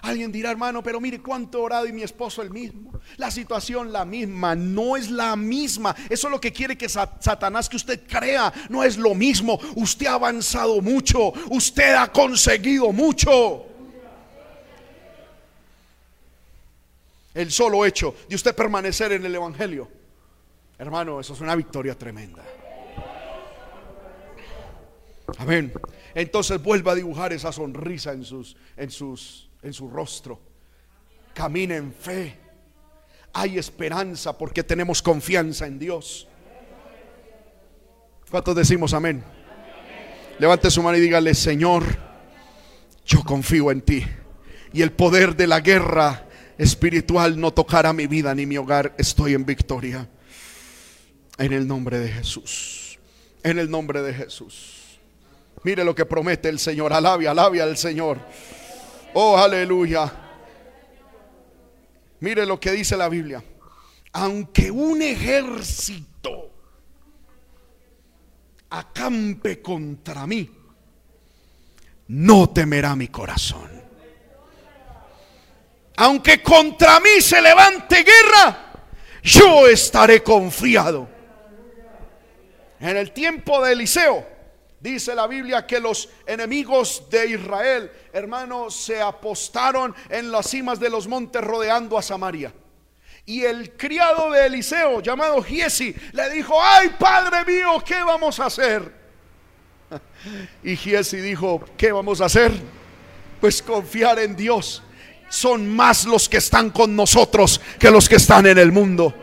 Alguien dirá, hermano, pero mire cuánto he orado y mi esposo el mismo. La situación la misma, no es la misma. Eso es lo que quiere que Satanás que usted crea, no es lo mismo. Usted ha avanzado mucho, usted ha conseguido mucho. El solo hecho de usted permanecer en el Evangelio, hermano, eso es una victoria tremenda. Amén. Entonces vuelva a dibujar esa sonrisa en, sus, en, sus, en su rostro. Camine en fe. Hay esperanza porque tenemos confianza en Dios. ¿Cuántos decimos amén? Levante su mano y dígale, Señor, yo confío en ti. Y el poder de la guerra espiritual no tocará mi vida ni mi hogar. Estoy en victoria. En el nombre de Jesús. En el nombre de Jesús. Mire lo que promete el Señor. Alabe, alabe al Señor. Oh, aleluya. Mire lo que dice la Biblia. Aunque un ejército acampe contra mí, no temerá mi corazón aunque contra mí se levante guerra, yo estaré confiado. En el tiempo de Eliseo, dice la Biblia que los enemigos de Israel, hermanos, se apostaron en las cimas de los montes rodeando a Samaria. Y el criado de Eliseo, llamado Giesi, le dijo, ay padre mío, ¿qué vamos a hacer? Y Giesi dijo, ¿qué vamos a hacer? Pues confiar en Dios son más los que están con nosotros que los que están en el mundo.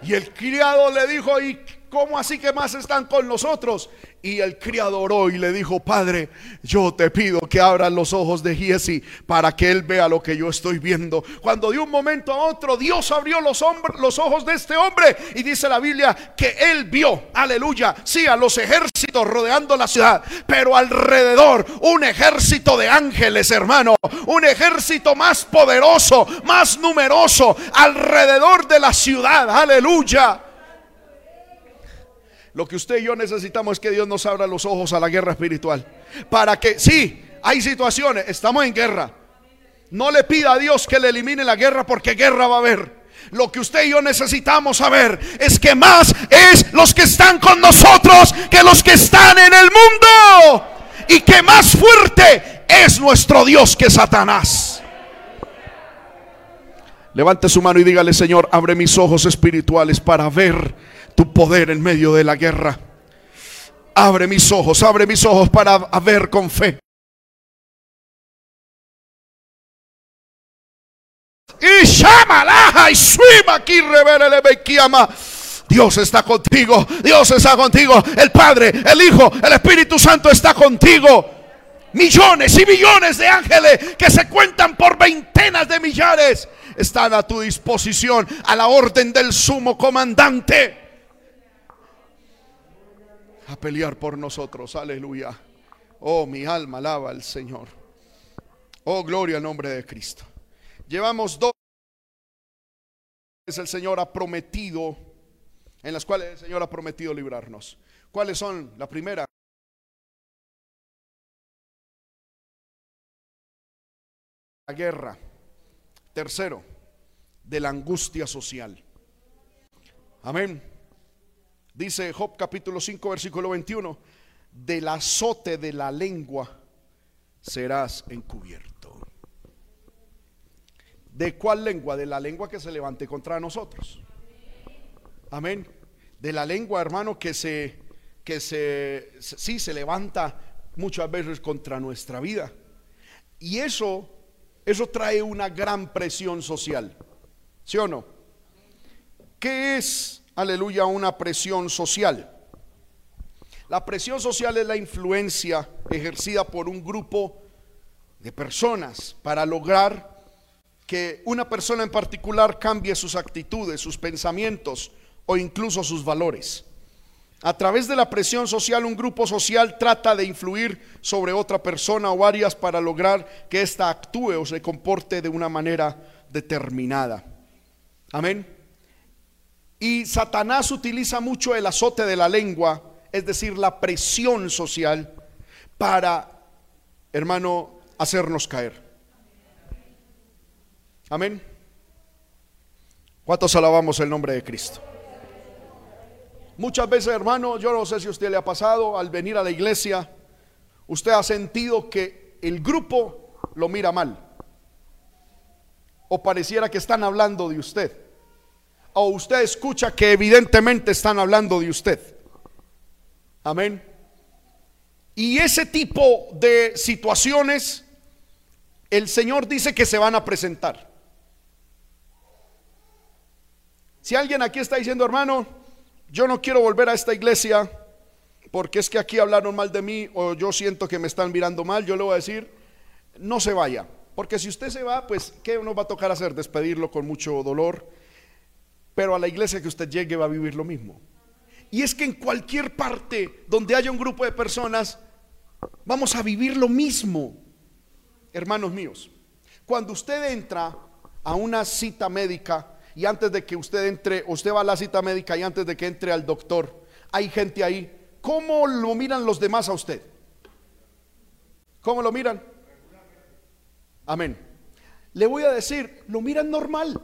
Y el criado le dijo, ¿y cómo así que más están con nosotros? Y el criado oró y le dijo, Padre, yo te pido que abran los ojos de Giesi para que él vea lo que yo estoy viendo. Cuando de un momento a otro Dios abrió los, los ojos de este hombre y dice la Biblia que él vio, aleluya, sí, a los ejércitos rodeando la ciudad, pero alrededor un ejército de ángeles, hermano, un ejército más poderoso, más numeroso, alrededor de la ciudad, aleluya. Lo que usted y yo necesitamos es que Dios nos abra los ojos a la guerra espiritual. Para que, sí, hay situaciones, estamos en guerra. No le pida a Dios que le elimine la guerra porque guerra va a haber. Lo que usted y yo necesitamos saber es que más es los que están con nosotros que los que están en el mundo. Y que más fuerte es nuestro Dios que Satanás. Levante su mano y dígale, Señor, abre mis ojos espirituales para ver tu poder en medio de la guerra. Abre mis ojos, abre mis ojos para ver con fe. Y llama y swima aquí Dios está contigo, Dios está contigo, el Padre, el Hijo, el Espíritu Santo está contigo. Millones y millones de ángeles que se cuentan por veintenas de millares están a tu disposición a la orden del sumo comandante a pelear por nosotros. Aleluya. Oh, mi alma alaba al Señor. Oh, gloria al nombre de Cristo. Llevamos dos el Señor ha prometido, en las cuales el Señor ha prometido librarnos. ¿Cuáles son? La primera. La guerra. Tercero, de la angustia social. Amén. Dice Job capítulo 5 versículo 21, del azote de la lengua serás encubierto. ¿De cuál lengua? De la lengua que se levante contra nosotros. Amén. De la lengua, hermano, que se que se sí se levanta muchas veces contra nuestra vida. Y eso eso trae una gran presión social. ¿Sí o no? ¿Qué es, aleluya, una presión social? La presión social es la influencia ejercida por un grupo de personas para lograr que una persona en particular cambie sus actitudes, sus pensamientos o incluso sus valores. A través de la presión social, un grupo social trata de influir sobre otra persona o varias para lograr que ésta actúe o se comporte de una manera determinada. Amén. Y Satanás utiliza mucho el azote de la lengua, es decir, la presión social, para, hermano, hacernos caer. Amén. ¿Cuántos alabamos el nombre de Cristo? Muchas veces, hermano, yo no sé si a usted le ha pasado al venir a la iglesia, usted ha sentido que el grupo lo mira mal. O pareciera que están hablando de usted. O usted escucha que evidentemente están hablando de usted. Amén. Y ese tipo de situaciones, el Señor dice que se van a presentar. Si alguien aquí está diciendo, hermano, yo no quiero volver a esta iglesia porque es que aquí hablaron mal de mí o yo siento que me están mirando mal, yo le voy a decir, no se vaya. Porque si usted se va, pues, ¿qué nos va a tocar hacer? Despedirlo con mucho dolor. Pero a la iglesia que usted llegue va a vivir lo mismo. Y es que en cualquier parte donde haya un grupo de personas, vamos a vivir lo mismo. Hermanos míos, cuando usted entra a una cita médica, y antes de que usted entre, usted va a la cita médica y antes de que entre al doctor, hay gente ahí. ¿Cómo lo miran los demás a usted? ¿Cómo lo miran? Amén. Le voy a decir, lo miran normal.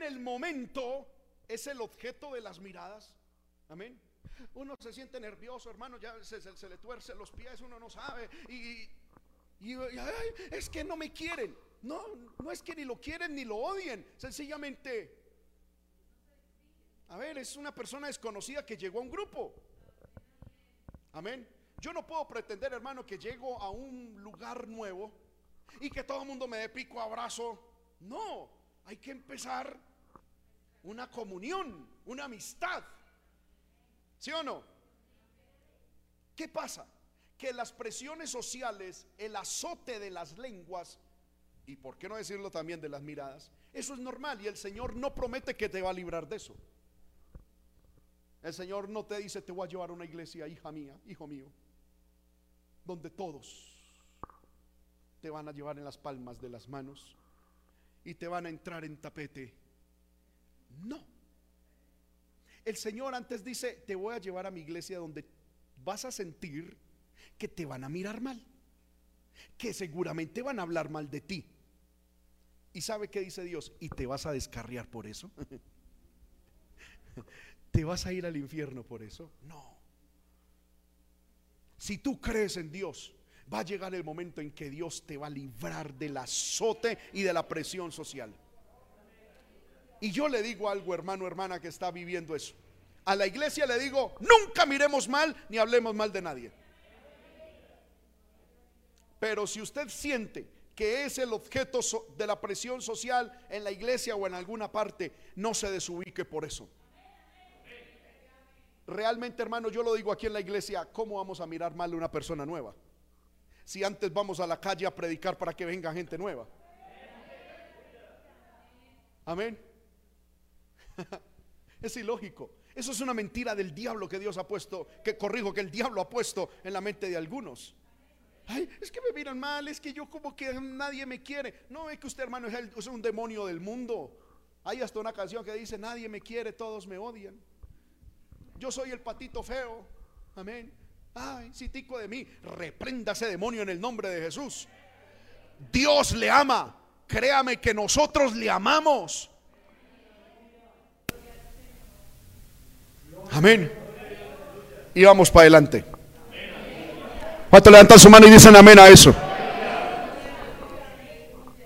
En el momento es el objeto de las miradas. Amén. Uno se siente nervioso, hermano, ya se, le tuerce los pies, uno no sabe. Y, es que no me quieren. No, no es que ni lo quieren ni lo odien. Sencillamente, a ver, es una persona desconocida que llegó a un grupo. Amén. Yo no puedo pretender, hermano, que llego a un lugar nuevo y que todo el mundo me dé pico abrazo. No, hay que empezar una comunión, una amistad. ¿Sí o no? ¿Qué pasa? Que las presiones sociales, el azote de las lenguas, y por qué no decirlo también de las miradas, eso es normal y el Señor no promete que te va a librar de eso. El Señor no te dice, te voy a llevar a una iglesia, hija mía, hijo mío, donde todos te van a llevar en las palmas de las manos y te van a entrar en tapete. No. El Señor antes dice, te voy a llevar a mi iglesia donde vas a sentir que te van a mirar mal, que seguramente van a hablar mal de ti. ¿Y sabe qué dice Dios? ¿Y te vas a descarriar por eso? ¿Te vas a ir al infierno por eso? No. Si tú crees en Dios, va a llegar el momento en que Dios te va a librar del azote y de la presión social. Y yo le digo algo, hermano, hermana, que está viviendo eso. A la iglesia le digo, nunca miremos mal ni hablemos mal de nadie. Pero si usted siente que es el objeto de la presión social en la iglesia o en alguna parte, no se desubique por eso. Realmente, hermano, yo lo digo aquí en la iglesia, ¿cómo vamos a mirar mal a una persona nueva? Si antes vamos a la calle a predicar para que venga gente nueva. Amén. Es ilógico. Eso es una mentira del diablo que Dios ha puesto, que corrijo, que el diablo ha puesto en la mente de algunos. Ay, es que me miran mal, es que yo como que nadie me quiere. No, es que usted hermano es, un demonio del mundo. Hay hasta una canción que dice, nadie me quiere, todos me odian. Yo soy el patito feo. Amén. Ay, tico de mí. Reprenda ese demonio en el nombre de Jesús. Dios le ama. Créame que nosotros le amamos. Amén. Y vamos para adelante. ¿Cuánto levantan su mano y dicen amén a eso?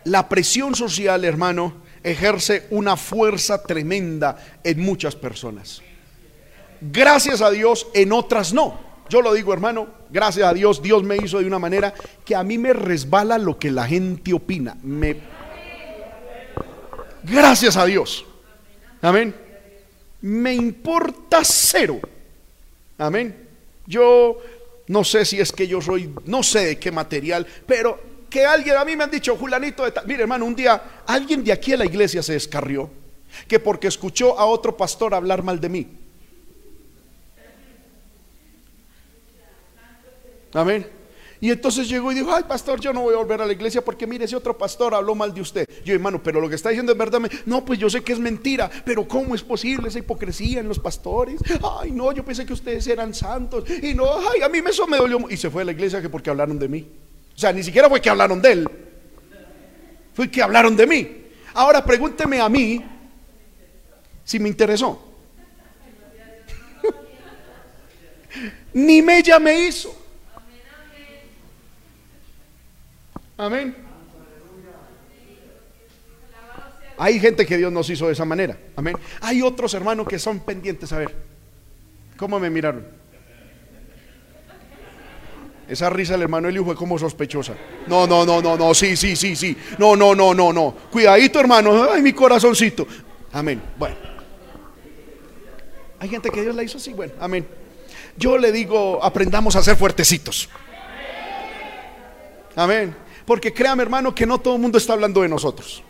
La presión social, hermano, ejerce una fuerza tremenda en muchas personas. Gracias a Dios, en otras no. Yo lo digo, hermano, gracias a Dios, Dios me hizo de una manera que a mí me resbala lo que la gente opina. Me... Gracias a Dios. Amén me importa cero. Amén. Yo no sé si es que yo soy, no sé de qué material, pero que alguien, a mí me han dicho, Julanito, de mire hermano, un día alguien de aquí a la iglesia se descarrió, que porque escuchó a otro pastor hablar mal de mí. Amén. Y entonces llegó y dijo, ay pastor, yo no voy a volver a la iglesia porque mire, ese otro pastor habló mal de usted. Yo, hermano, pero lo que está diciendo es verdad. No, pues yo sé que es mentira, pero ¿cómo es posible esa hipocresía en los pastores? Ay, no, yo pensé que ustedes eran santos. Y no, ay, a mí eso me dolió. Y se fue a la iglesia que porque hablaron de mí. O sea, ni siquiera fue que hablaron de él. Fue que hablaron de mí. Ahora pregúnteme a mí si me interesó. Ni mella me hizo. Amén. Hay gente que Dios nos hizo de esa manera. Amén. Hay otros hermanos que son pendientes. A ver, ¿cómo me miraron? Esa risa del hermano Eliu fue como sospechosa. No, no, no, no, no, sí, sí, sí, sí. No, no, no, no, no. Cuidadito, hermano. Ay, mi corazoncito. Amén. Bueno. Hay gente que Dios la hizo así. Bueno, amén. Yo le digo, aprendamos a ser fuertecitos. Amén. Porque créame hermano que no todo el mundo está hablando de nosotros.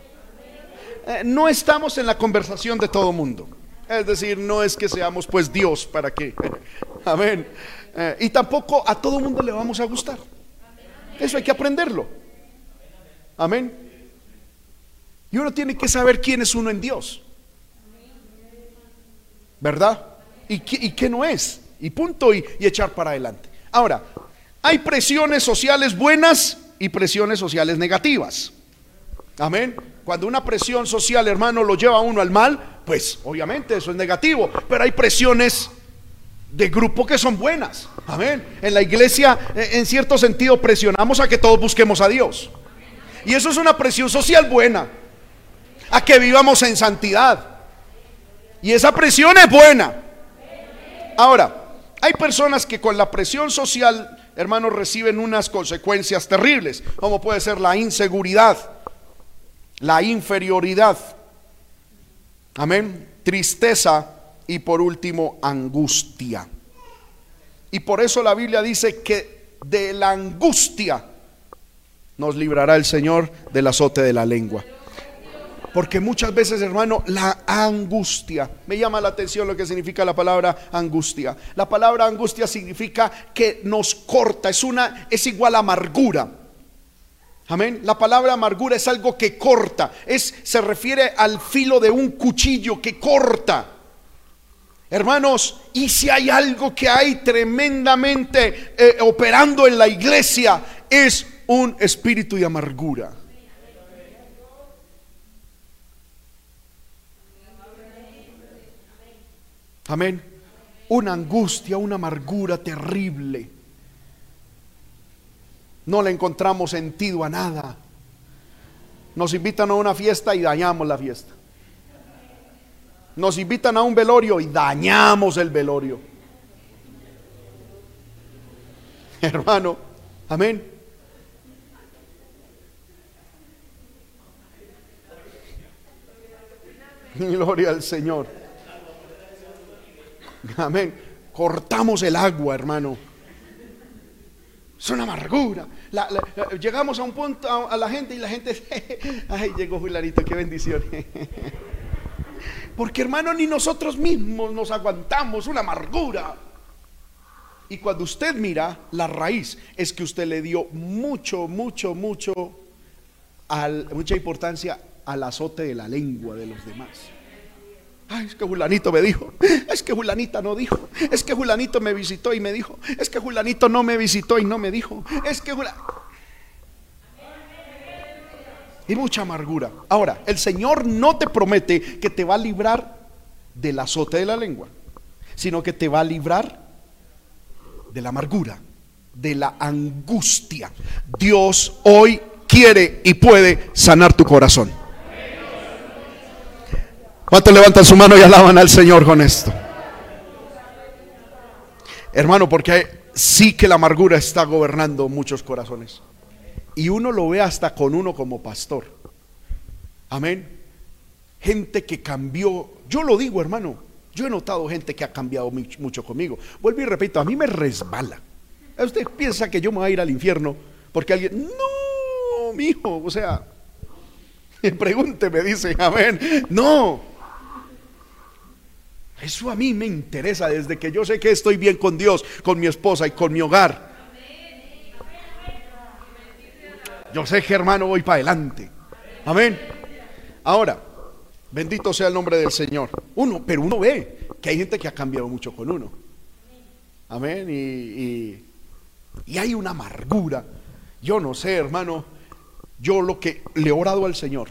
Eh, no estamos en la conversación de todo el mundo. Es decir, no es que seamos pues Dios para qué. Amén. Eh, y tampoco a todo el mundo le vamos a gustar. Eso hay que aprenderlo. Amén. Y uno tiene que saber quién es uno en Dios. ¿Verdad? Y, qué, no es. Y punto y echar para adelante. Ahora, hay presiones sociales buenas y presiones sociales negativas. Amén. Cuando una presión social, hermano, lo lleva a uno al mal, pues obviamente eso es negativo. Pero hay presiones de grupo que son buenas. Amén. En la iglesia, eh, en cierto sentido, presionamos a que todos busquemos a Dios. Y eso es una presión social buena. A que vivamos en santidad. Y esa presión es buena. Ahora, hay personas que con la presión social hermanos, reciben unas consecuencias terribles, como puede ser la inseguridad, la inferioridad, amén, tristeza y por último angustia. Y por eso la Biblia dice que de la angustia nos librará el Señor del azote de la lengua. Porque muchas veces, hermano, la angustia, me llama la atención lo que significa la palabra angustia. La palabra angustia significa que nos corta, es una es igual a amargura. Amén. La palabra amargura es algo que corta, es se refiere al filo de un cuchillo que corta. Hermanos, y si hay algo que hay tremendamente eh, operando en la iglesia, es un espíritu de amargura. Amén. Una angustia, una amargura terrible. No le encontramos sentido a nada. Nos invitan a una fiesta y dañamos la fiesta. Nos invitan a un velorio y dañamos el velorio. Hermano, amén. Gloria al Señor. Amén. Cortamos el agua, hermano. Es una amargura. llegamos a un punto a, la gente y la gente, ay, llegó Jularito, qué bendición. Porque hermano, ni nosotros mismos nos aguantamos una amargura. Y cuando usted mira, la raíz es que usted le dio mucho, mucho, mucho, al, mucha importancia al azote de la lengua de los demás. Es que Julanito me dijo. Es que Julanita no dijo. Es que Julanito me visitó y me dijo. Es que Julanito no me visitó y no me dijo. Es que Julanito. Y mucha amargura. Ahora, el Señor no te promete que te va a librar del azote de la lengua, sino que te va a librar de la amargura, de la angustia. Dios hoy quiere y puede sanar tu corazón. ¿Cuántos levantan su mano y alaban al Señor con esto? Hermano, porque sí que la amargura está gobernando muchos corazones. Y uno lo ve hasta con uno como pastor. Amén. Gente que cambió. Yo lo digo, hermano. Yo he notado gente que ha cambiado mucho conmigo. Vuelvo y repito, a mí me resbala. Usted piensa que yo me voy a ir al infierno porque alguien. No, mi hijo, o sea. Pregúnteme, dice, amén. No. Eso a mí me interesa desde que yo sé que estoy bien con Dios, con mi esposa y con mi hogar. Yo sé que hermano voy para adelante. Amén. Ahora, bendito sea el nombre del Señor. Uno, pero uno ve que hay gente que ha cambiado mucho con uno. Amén. Y, y hay una amargura. Yo no sé, hermano. Yo lo que le he orado al Señor.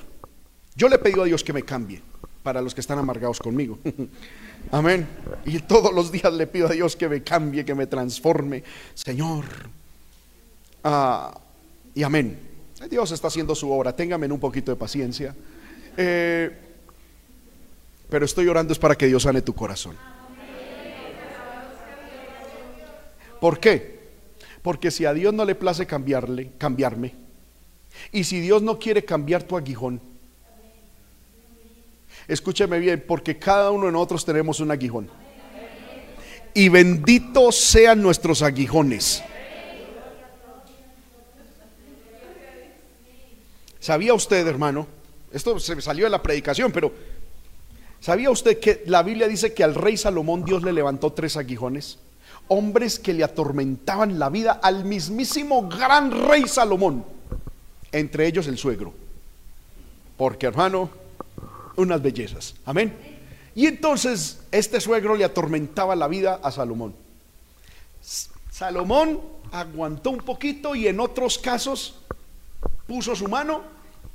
Yo le he pedido a Dios que me cambie para los que están amargados conmigo. Amén. Y todos los días le pido a Dios que me cambie, que me transforme. Señor. Ah, y amén. Dios está haciendo su obra. Téngame un poquito de paciencia. Eh, pero estoy orando es para que Dios sane tu corazón. ¿Por qué? Porque si a Dios no le place cambiarle, cambiarme, y si Dios no quiere cambiar tu aguijón, Escúcheme bien, porque cada uno de nosotros tenemos un aguijón. Y benditos sean nuestros aguijones. ¿Sabía usted, hermano? Esto se salió de la predicación, pero ¿sabía usted que la Biblia dice que al rey Salomón Dios le levantó tres aguijones? Hombres que le atormentaban la vida al mismísimo gran rey Salomón. Entre ellos el suegro. Porque, hermano, unas bellezas. Amén. Y entonces este suegro le atormentaba la vida a Salomón. Salomón aguantó un poquito y en otros casos puso su mano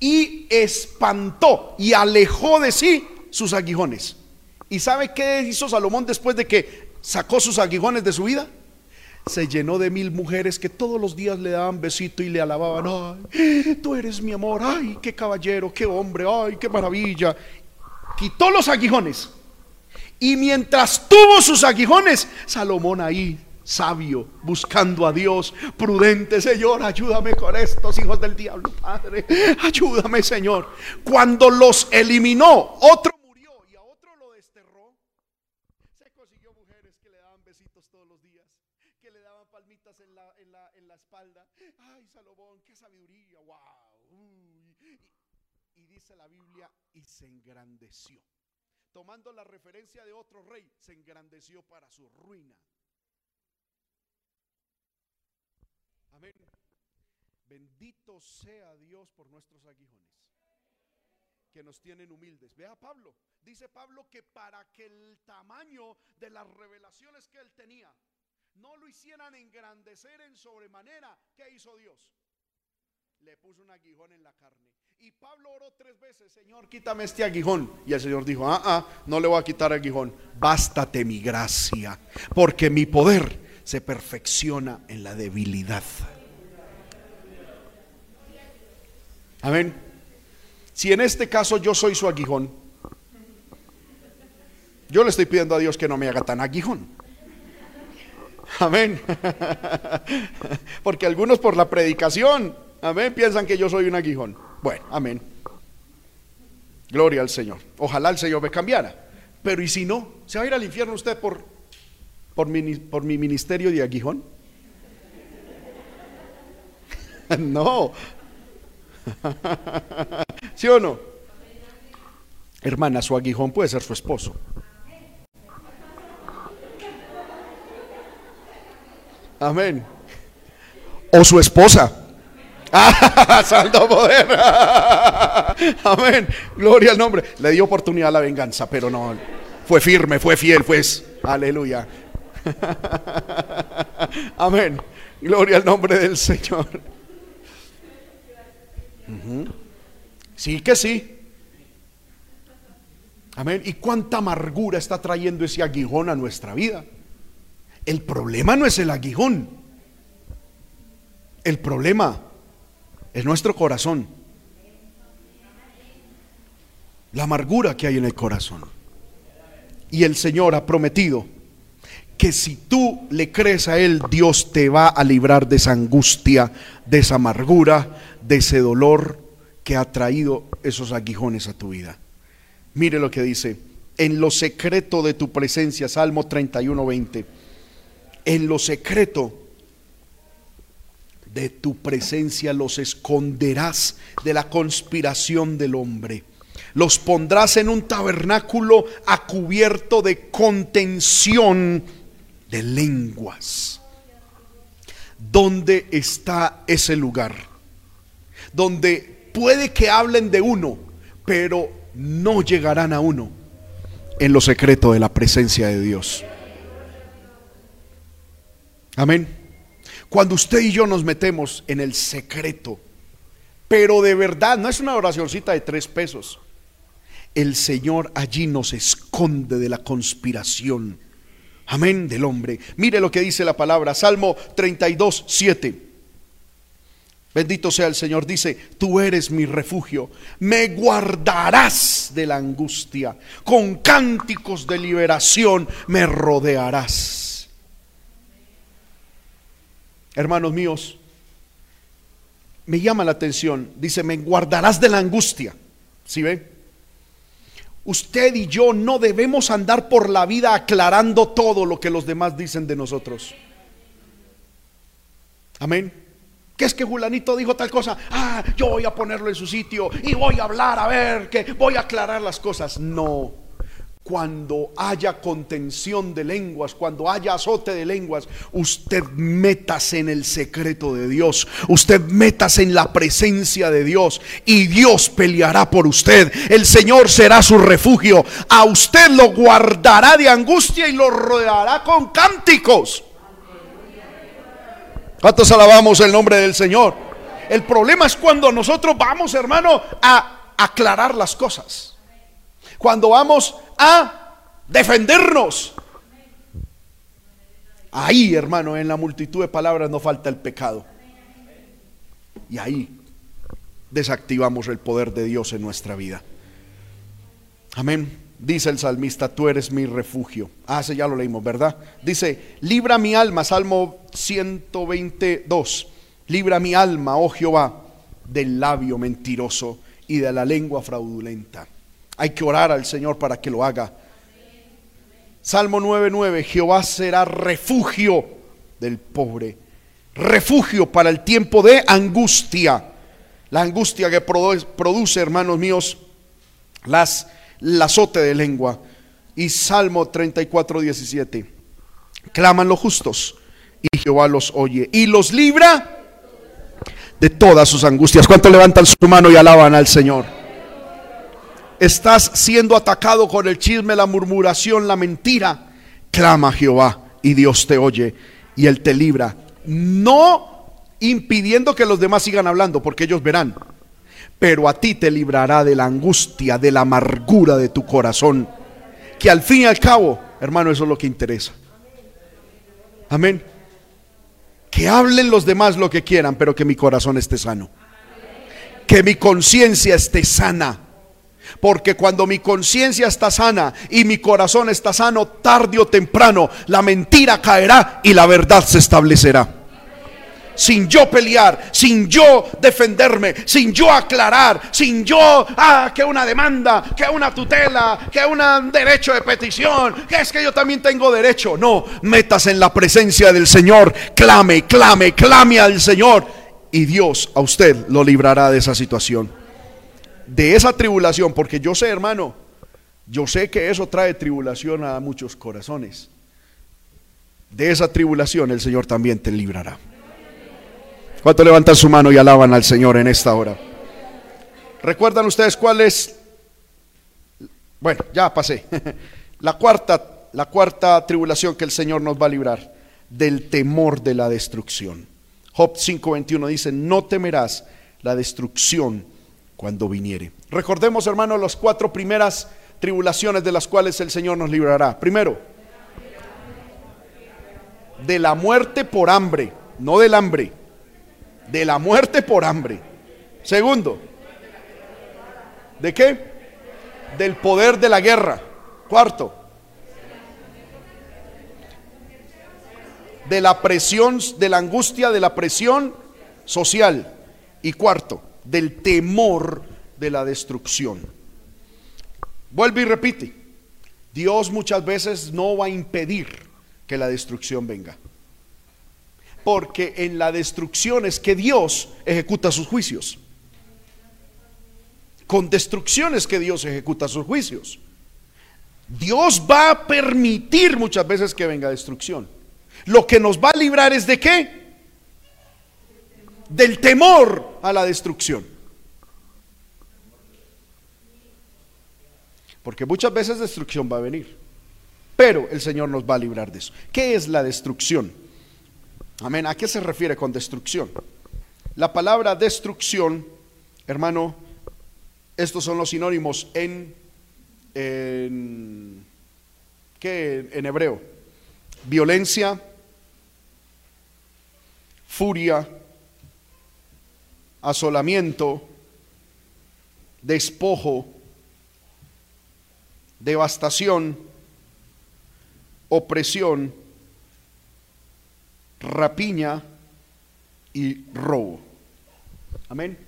y espantó y alejó de sí sus aguijones. ¿Y sabe qué hizo Salomón después de que sacó sus aguijones de su vida? Se llenó de mil mujeres que todos los días le daban besito y le alababan, ay, tú eres mi amor, ay, qué caballero, qué hombre, ay, qué maravilla. Quitó los aguijones. Y mientras tuvo sus aguijones, Salomón ahí, sabio, buscando a Dios, prudente, Señor, ayúdame con estos hijos del diablo, Padre, ayúdame, Señor. Cuando los eliminó, otro espalda. Ay, Salomón, qué sabiduría, wow. Y, dice la Biblia, y se engrandeció. Tomando la referencia de otro rey, se engrandeció para su ruina. Amén. Bendito sea Dios por nuestros aguijones que nos tienen humildes. Vea Pablo, dice Pablo que para que el tamaño de las revelaciones que él tenía no lo hicieran engrandecer en sobremanera, ¿qué hizo Dios? Le puso un aguijón en la carne. Y Pablo oró tres veces, Señor, quítame este aguijón. Y el Señor dijo, ah, ah, no le voy a quitar aguijón. Bástate mi gracia, porque mi poder se perfecciona en la debilidad. Amén. Si en este caso yo soy su aguijón, yo le estoy pidiendo a Dios que no me haga tan aguijón. Amén. Porque algunos por la predicación, amén, piensan que yo soy un aguijón. Bueno, amén. Gloria al Señor. Ojalá el Señor me cambiara. Pero ¿y si no? ¿Se va a ir al infierno usted por, por, mi, por mi ministerio de aguijón? no, ¿Sí o no? Hermana, su aguijón puede ser su esposo. Amén. O su esposa. Ah, saldo poder. Amén. Gloria al nombre. Le dio oportunidad a la venganza, pero no. Fue firme, fue fiel, pues. Aleluya. Amén. Gloria al nombre del Señor. Sí que sí. Amén. ¿Y cuánta amargura está trayendo ese aguijón a nuestra vida? El problema no es el aguijón. El problema es nuestro corazón. La amargura que hay en el corazón. Y el Señor ha prometido que si tú le crees a Él, Dios te va a librar de esa angustia, de esa amargura, de ese dolor que ha traído esos aguijones a tu vida. Mire lo que dice, en lo secreto de tu presencia, Salmo 31, 20, en lo secreto de tu presencia los esconderás de la conspiración del hombre. Los pondrás en un tabernáculo a cubierto de contención de lenguas. ¿Dónde está ese lugar? Donde puede que hablen de uno, pero no llegarán a uno en lo secreto de la presencia de Dios. Amén. Cuando usted y yo nos metemos en el secreto, pero de verdad, no es una oracióncita de tres pesos. El Señor allí nos esconde de la conspiración Amén del hombre. Mire lo que dice la palabra, Salmo 32, 7. Bendito sea el Señor, dice, tú eres mi refugio, me guardarás de la angustia, con cánticos de liberación me rodearás. Hermanos míos, me llama la atención, dice, me guardarás de la angustia. ¿Sí ven? usted y yo no debemos andar por la vida aclarando todo lo que los demás dicen de nosotros. Amén. ¿Qué es que Julanito dijo tal cosa? Ah, yo voy a ponerlo en su sitio y voy a hablar, a ver, que voy a aclarar las cosas. No cuando haya contención de lenguas, cuando haya azote de lenguas, usted métase en el secreto de Dios, usted métase en la presencia de Dios y Dios peleará por usted. El Señor será su refugio, a usted lo guardará de angustia y lo rodeará con cánticos. ¿Cuántos alabamos el nombre del Señor? El problema es cuando nosotros vamos, hermano, a aclarar las cosas. Cuando vamos a defendernos. Ahí, hermano, en la multitud de palabras no falta el pecado. Y ahí desactivamos el poder de Dios en nuestra vida. Amén. Dice el salmista, tú eres mi refugio. Ah, ya lo leímos, ¿verdad? Dice, libra mi alma, Salmo 122. Libra mi alma, oh Jehová, del labio mentiroso y de la lengua fraudulenta. Hay que orar al Señor para que lo haga. Salmo 9:9, Jehová será refugio del pobre, refugio para el tiempo de angustia. La angustia que produce, hermanos míos, las, azote de lengua. Y Salmo 34, 17. Claman los justos y Jehová los oye y los libra de todas sus angustias. ¿Cuánto levantan su mano y alaban al Señor? Estás siendo atacado con el chisme, la murmuración, la mentira. Clama a Jehová y Dios te oye y Él te libra. No impidiendo que los demás sigan hablando, porque ellos verán. Pero a ti te librará de la angustia, de la amargura de tu corazón. Que al fin y al cabo, hermano, eso es lo que interesa. Amén. Que hablen los demás lo que quieran, pero que mi corazón esté sano. Que mi conciencia esté sana. Porque cuando mi conciencia está sana y mi corazón está sano, tarde o temprano, la mentira caerá y la verdad se establecerá sin yo pelear, sin yo defenderme, sin yo aclarar, sin yo, ah, que una demanda, que una tutela, que un derecho de petición, que es que yo también tengo derecho. No, metas en la presencia del Señor, clame, clame, clame al Señor y Dios a usted lo librará de esa situación, de esa tribulación, porque yo sé, hermano, yo sé que eso trae tribulación a muchos corazones. De esa tribulación el Señor también te librará. ¿Cuánto levantan su mano y alaban al Señor en esta hora? ¿Recuerdan ustedes cuál es? Bueno, ya pasé. La cuarta, la cuarta tribulación que el Señor nos va a librar del temor de la destrucción. Job 5:21 dice, no temerás la destrucción cuando viniere. Recordemos, hermanos, las cuatro primeras tribulaciones de las cuales el Señor nos librará. Primero, de la muerte por hambre, no del hambre de la muerte por hambre. Segundo, ¿de qué? Del poder de la guerra. Cuarto, de la presión, de la angustia, de la presión social. Y cuarto, del temor de la destrucción. Vuelve y repite. Dios muchas veces no va a impedir que la destrucción venga porque en la destrucción es que Dios ejecuta sus juicios. Con destrucción es que Dios ejecuta sus juicios. Dios va a permitir muchas veces que venga destrucción. Lo que nos va a librar es de qué? Del temor a la destrucción. Porque muchas veces destrucción va a venir. Pero el Señor nos va a librar de eso. ¿Qué es la destrucción? Amén. ¿A qué se refiere con destrucción? La palabra destrucción, hermano, estos son los sinónimos en, ¿qué? en hebreo. Violencia, furia, asolamiento, despojo, devastación, opresión, rapiña y robo. Amén.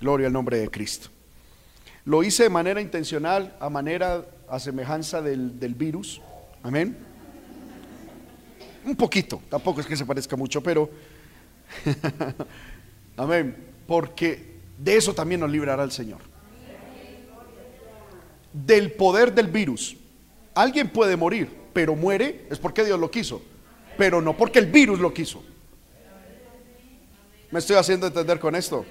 Gloria al nombre de Cristo. Lo hice de manera intencional, a manera, a semejanza del, del virus. Amén. Un poquito, tampoco es que se parezca mucho, pero... Amén. Porque de eso también nos librará el Señor. Del poder del virus. Alguien puede morir, pero muere es porque Dios lo quiso, pero no porque el virus lo quiso. ¿Me estoy haciendo entender con esto?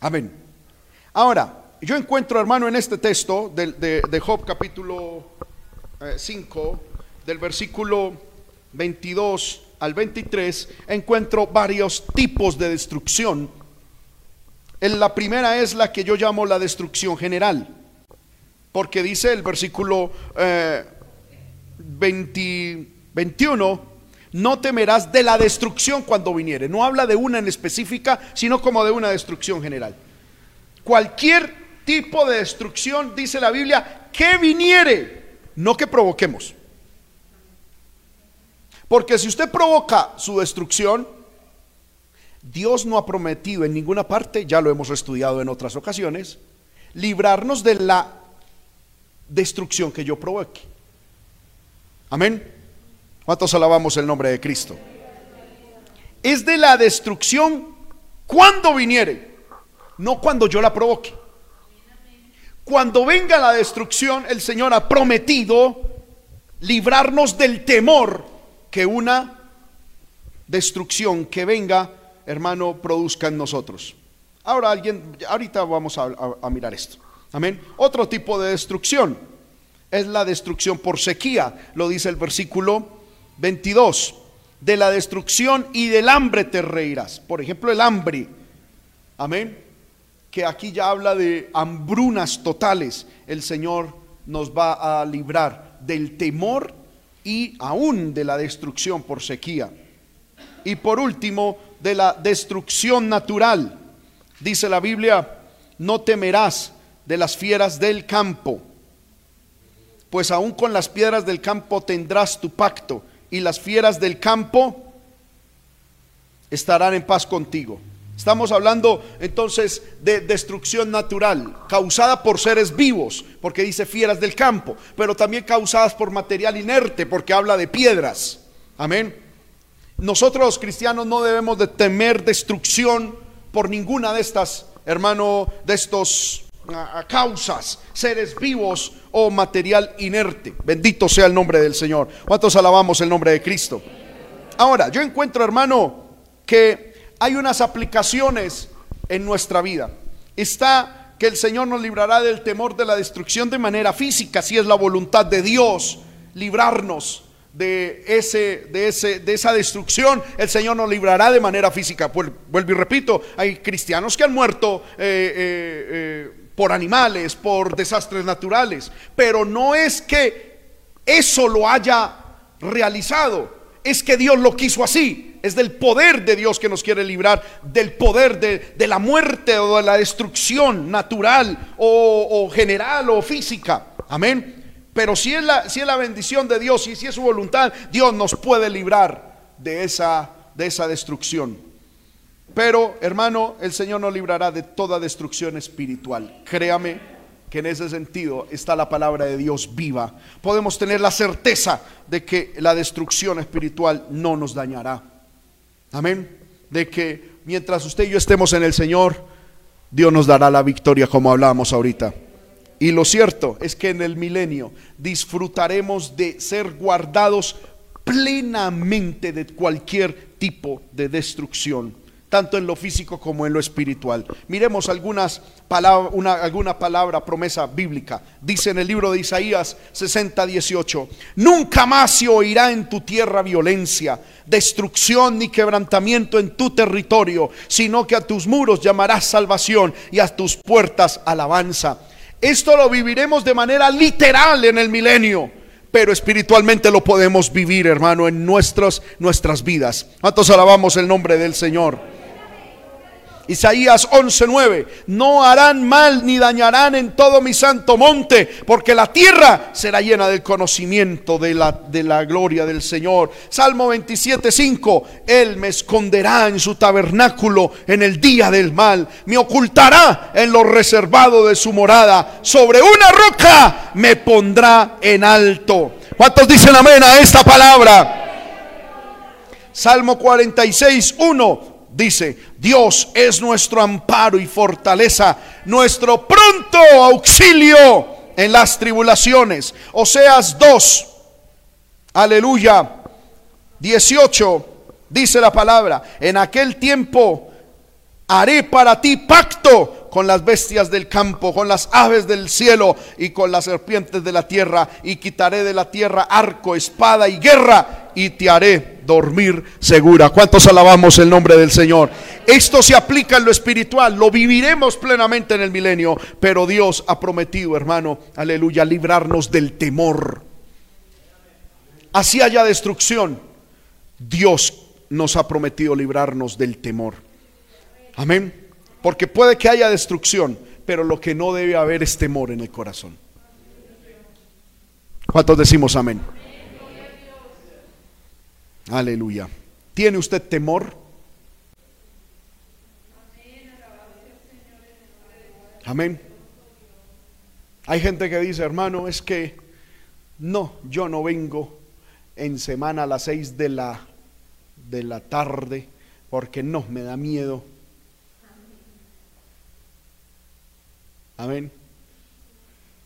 Amén. Ahora, yo encuentro, hermano, en este texto de, Job capítulo 5, eh, del versículo 22 al 23, encuentro varios tipos de destrucción. La primera es la que yo llamo la destrucción general. Porque dice el versículo 21, eh, no temerás de la destrucción cuando viniere. No habla de una en específica, sino como de una destrucción general. Cualquier tipo de destrucción, dice la Biblia, que viniere, no que provoquemos. Porque si usted provoca su destrucción, Dios no ha prometido en ninguna parte, ya lo hemos estudiado en otras ocasiones, librarnos de la destrucción que yo provoque. Amén. ¿Cuántos alabamos el nombre de Cristo? es de la destrucción cuando viniere, no cuando yo la provoque. Cuando venga la destrucción, el Señor ha prometido librarnos del temor que una destrucción que venga, hermano, produzca en nosotros. Ahora alguien, ahorita vamos a, mirar esto. Amén. Otro tipo de destrucción es la destrucción por sequía, lo dice el versículo 22. De la destrucción y del hambre te reirás. Por ejemplo, el hambre. Amén. Que aquí ya habla de hambrunas totales. El Señor nos va a librar del temor y aún de la destrucción por sequía. Y por último, de la destrucción natural. Dice la Biblia, no temerás de las fieras del campo, pues aún con las piedras del campo tendrás tu pacto, y las fieras del campo estarán en paz contigo. Estamos hablando entonces de destrucción natural, causada por seres vivos, porque dice fieras del campo, pero también causadas por material inerte, porque habla de piedras. Amén. Nosotros los cristianos no debemos de temer destrucción por ninguna de estas, hermano, de estos causas, seres vivos o material inerte. Bendito sea el nombre del Señor. ¿Cuántos alabamos el nombre de Cristo? Ahora, yo encuentro, hermano, que hay unas aplicaciones en nuestra vida. Está que el Señor nos librará del temor de la destrucción de manera física, si es la voluntad de Dios, librarnos de, ese, de, ese, de esa destrucción, el Señor nos librará de manera física. Vuelvo y repito, hay cristianos que han muerto eh, eh, eh, por animales, por desastres naturales, pero no es que eso lo haya realizado, es que Dios lo quiso así. Es del poder de Dios que nos quiere librar del poder de, la muerte o de la destrucción natural o, o general o física. Amén. Pero si es, la, si es la bendición de Dios y si es su voluntad, Dios nos puede librar de esa, de esa destrucción. Pero, hermano, el Señor nos librará de toda destrucción espiritual. Créame que en ese sentido está la palabra de Dios viva. Podemos tener la certeza de que la destrucción espiritual no nos dañará. Amén. De que mientras usted y yo estemos en el Señor, Dios nos dará la victoria como hablábamos ahorita. Y lo cierto es que en el milenio disfrutaremos de ser guardados plenamente de cualquier tipo de destrucción tanto en lo físico como en lo espiritual. Miremos algunas palabras, una, alguna palabra, promesa bíblica. Dice en el libro de Isaías 60, 18, nunca más se oirá en tu tierra violencia, destrucción ni quebrantamiento en tu territorio, sino que a tus muros llamarás salvación y a tus puertas alabanza. Esto lo viviremos de manera literal en el milenio pero espiritualmente lo podemos vivir, hermano, en nuestras, nuestras vidas. ¿Cuántos alabamos el nombre del Señor? Isaías 11:9, no harán mal ni dañarán en todo mi santo monte, porque la tierra será llena del conocimiento de la, de la gloria del Señor. Salmo 27:5, Él me esconderá en su tabernáculo en el día del mal, me ocultará en lo reservado de su morada, sobre una roca me pondrá en alto. ¿Cuántos dicen amén a esta palabra? Salmo 46, 1 dice, Dios es nuestro amparo y fortaleza, nuestro pronto auxilio en las tribulaciones. Oseas 2, aleluya, 18, dice la palabra, en aquel tiempo haré para ti pacto con las bestias del campo, con las aves del cielo y con las serpientes de la tierra, y quitaré de la tierra arco, espada y guerra, y te haré dormir segura. ¿Cuántos alabamos el nombre del Señor? Esto se aplica en lo espiritual, lo viviremos plenamente en el milenio, pero Dios ha prometido, hermano, aleluya, librarnos del temor. Así haya destrucción, Dios nos ha prometido librarnos del temor. Amén. Porque puede que haya destrucción, pero lo que no debe haber es temor en el corazón. ¿Cuántos decimos amén? Aleluya. ¿Tiene usted temor? Amén. Hay gente que dice, hermano, es que no, yo no vengo en semana a las seis de la, de la tarde porque no, me da miedo. Amén.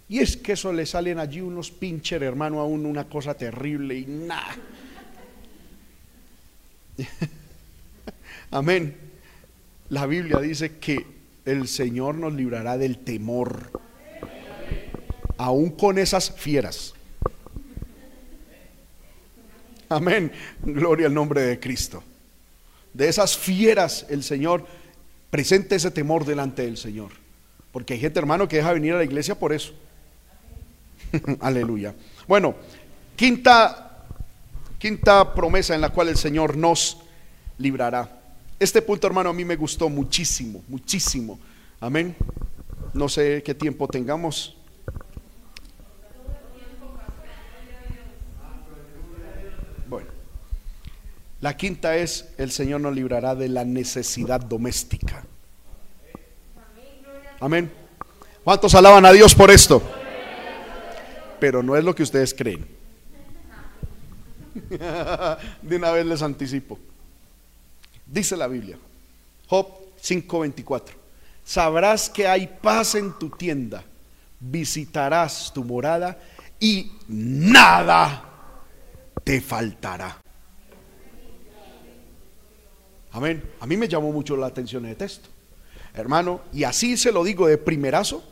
Y es que eso le salen allí unos pincher, hermano, a uno una cosa terrible y nada. Amén. La Biblia dice que el Señor nos librará del temor, aún con esas fieras. Amén. Gloria al nombre de Cristo. De esas fieras el Señor presente ese temor delante del Señor. Porque hay gente, hermano, que deja venir a la iglesia por eso. Aleluya. Bueno, quinta, quinta promesa en la cual el Señor nos librará. Este punto, hermano, a mí me gustó muchísimo, muchísimo. Amén. No sé qué tiempo tengamos. Bueno, la quinta es, el Señor nos librará de la necesidad doméstica. Amén. ¿Cuántos alaban a Dios por esto? Pero no es lo que ustedes creen. De una vez les anticipo. Dice la Biblia, Job 5:24, sabrás que hay paz en tu tienda, visitarás tu morada y nada te faltará. Amén. A mí me llamó mucho la atención el texto. Hermano, y así se lo digo de primerazo,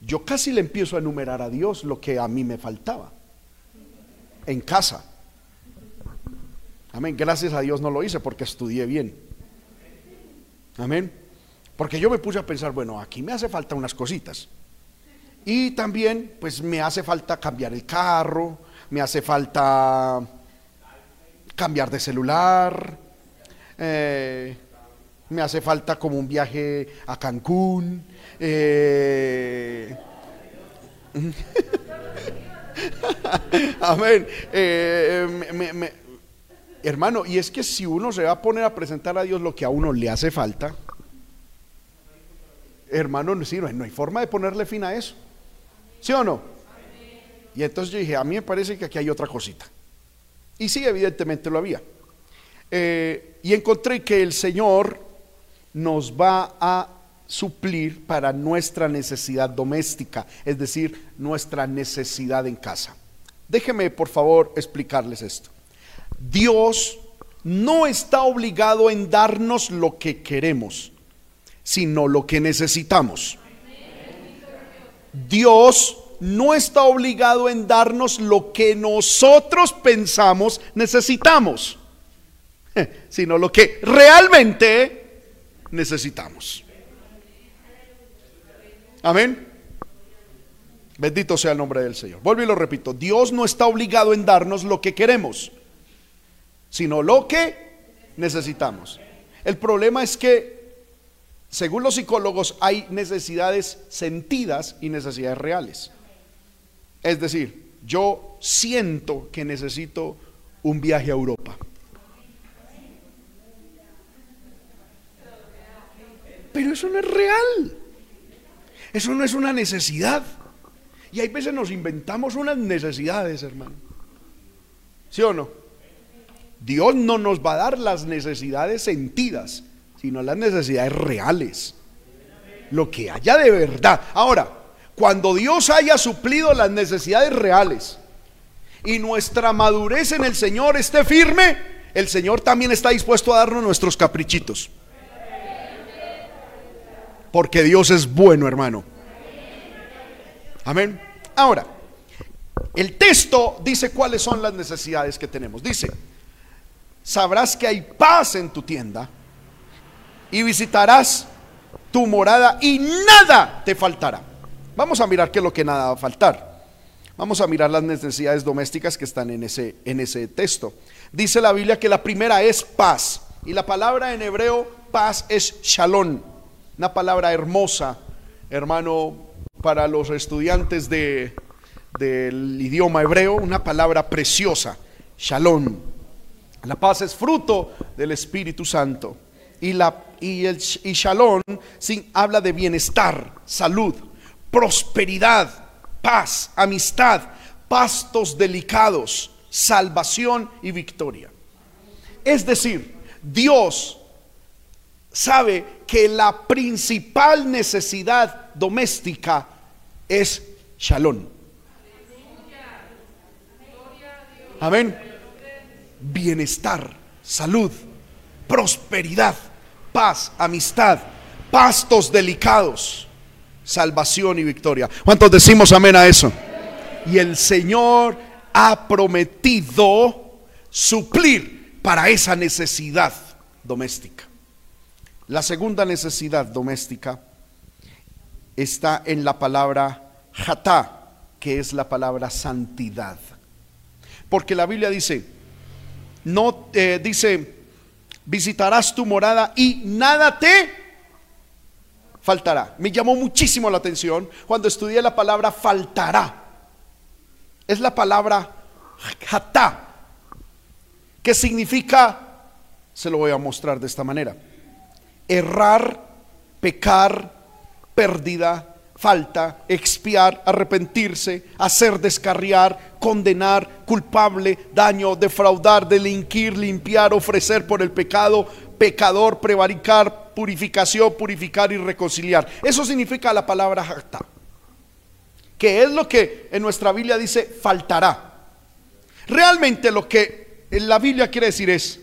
yo casi le empiezo a enumerar a Dios lo que a mí me faltaba en casa. Amén. Gracias a Dios no lo hice porque estudié bien. Amén. Porque yo me puse a pensar, bueno, aquí me hace falta unas cositas. Y también, pues me hace falta cambiar el carro, me hace falta cambiar de celular, eh, me hace falta como un viaje a Cancún. Eh, Amén. Eh, hermano, y es que si uno se va a poner a presentar a Dios lo que a uno le hace falta, hermano, sí, no, hay forma de ponerle fin a eso. ¿Sí o no? Y entonces yo dije, a mí me parece que aquí hay otra cosita. Y sí, evidentemente lo había. Eh, y encontré que el Señor nos va a suplir para nuestra necesidad doméstica, es decir, nuestra necesidad en casa. Déjeme, por favor, explicarles esto. Dios no está obligado en darnos lo que queremos, sino lo que necesitamos. Dios no está obligado en darnos lo que nosotros pensamos necesitamos, sino lo que realmente necesitamos. Amén. Bendito sea el nombre del Señor. Vuelvo y lo repito. Dios no está obligado en darnos lo que queremos, sino lo que necesitamos. El problema es que, según los psicólogos, hay necesidades sentidas y necesidades reales. Es decir, yo siento que necesito un viaje a Europa. Pero eso no es real. Eso no es una necesidad. Y hay veces nos inventamos unas necesidades, hermano. ¿Sí o no? Dios no nos va a dar las necesidades sentidas, sino las necesidades reales. Lo que haya de verdad. Ahora, cuando Dios haya suplido las necesidades reales y nuestra madurez en el Señor esté firme, el Señor también está dispuesto a darnos nuestros caprichitos. Porque Dios es bueno, hermano. Amén. Ahora, el texto dice cuáles son las necesidades que tenemos. Dice, sabrás que hay paz en tu tienda y visitarás tu morada y nada te faltará. Vamos a mirar qué es lo que nada va a faltar. Vamos a mirar las necesidades domésticas que están en ese, en ese texto. Dice la Biblia que la primera es paz. Y la palabra en hebreo paz es shalom una palabra hermosa, hermano, para los estudiantes de, del idioma hebreo, una palabra preciosa, shalom. La paz es fruto del Espíritu Santo. Y, la, y, el, y shalom habla de bienestar, salud, prosperidad, paz, amistad, pastos delicados, salvación y victoria. Es decir, Dios sabe que la principal necesidad doméstica es shalom. Amén. Bienestar, salud, prosperidad, paz, amistad, pastos delicados, salvación y victoria. ¿Cuántos decimos amén a eso? Y el Señor ha prometido suplir para esa necesidad doméstica. La segunda necesidad doméstica está en la palabra jatá, que es la palabra santidad. Porque la Biblia dice, no eh, dice, visitarás tu morada y nada te faltará. Me llamó muchísimo la atención cuando estudié la palabra faltará. Es la palabra jatá, que significa, se lo voy a mostrar de esta manera, errar, pecar, pérdida, falta, expiar, arrepentirse, hacer descarriar, condenar, culpable, daño, defraudar, delinquir, limpiar, ofrecer por el pecado, pecador, prevaricar, purificación, purificar y reconciliar. Eso significa la palabra jacta, que es lo que en nuestra Biblia dice faltará. Realmente lo que en la Biblia quiere decir es,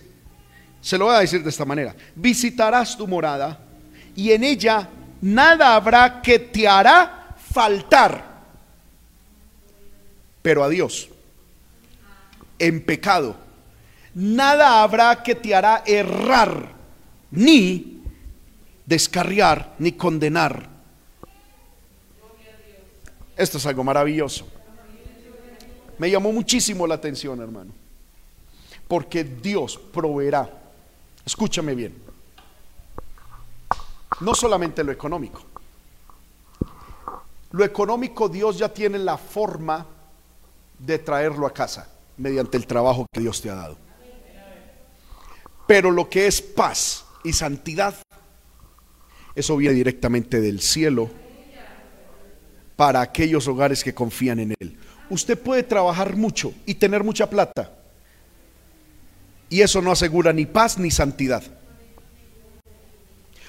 se lo voy a decir de esta manera, visitarás tu morada y en ella nada habrá que te hará faltar. Pero a Dios, en pecado, nada habrá que te hará errar, ni descarriar, ni condenar. Esto es algo maravilloso. Me llamó muchísimo la atención, hermano. Porque Dios proveerá. Escúchame bien no solamente lo económico. Lo económico Dios ya tiene la forma de traerlo a casa mediante el trabajo que Dios te ha dado. Pero lo que es paz y santidad, eso viene directamente del cielo para aquellos hogares que confían en Él. Usted puede trabajar mucho y tener mucha plata. Y eso no asegura ni paz ni santidad.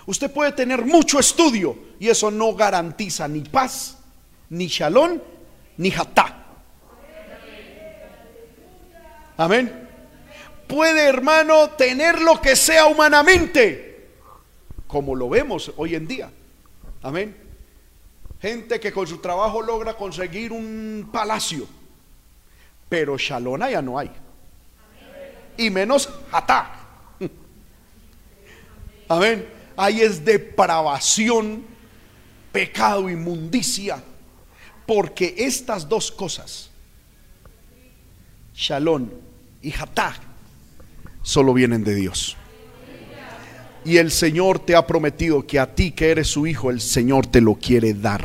Usted puede tener mucho estudio y eso no garantiza ni paz, ni shalom, ni jatá. Amén. Puede, hermano, tener lo que sea humanamente, como lo vemos hoy en día. Amén. Gente que con su trabajo logra conseguir un palacio, pero shalom ya no hay. Y menos jatá. Amén ahí es depravación, pecado, inmundicia, porque estas dos cosas, Shalom y Hatá, solo vienen de Dios. Y el Señor te ha prometido que a ti que eres su hijo, el Señor te lo quiere dar.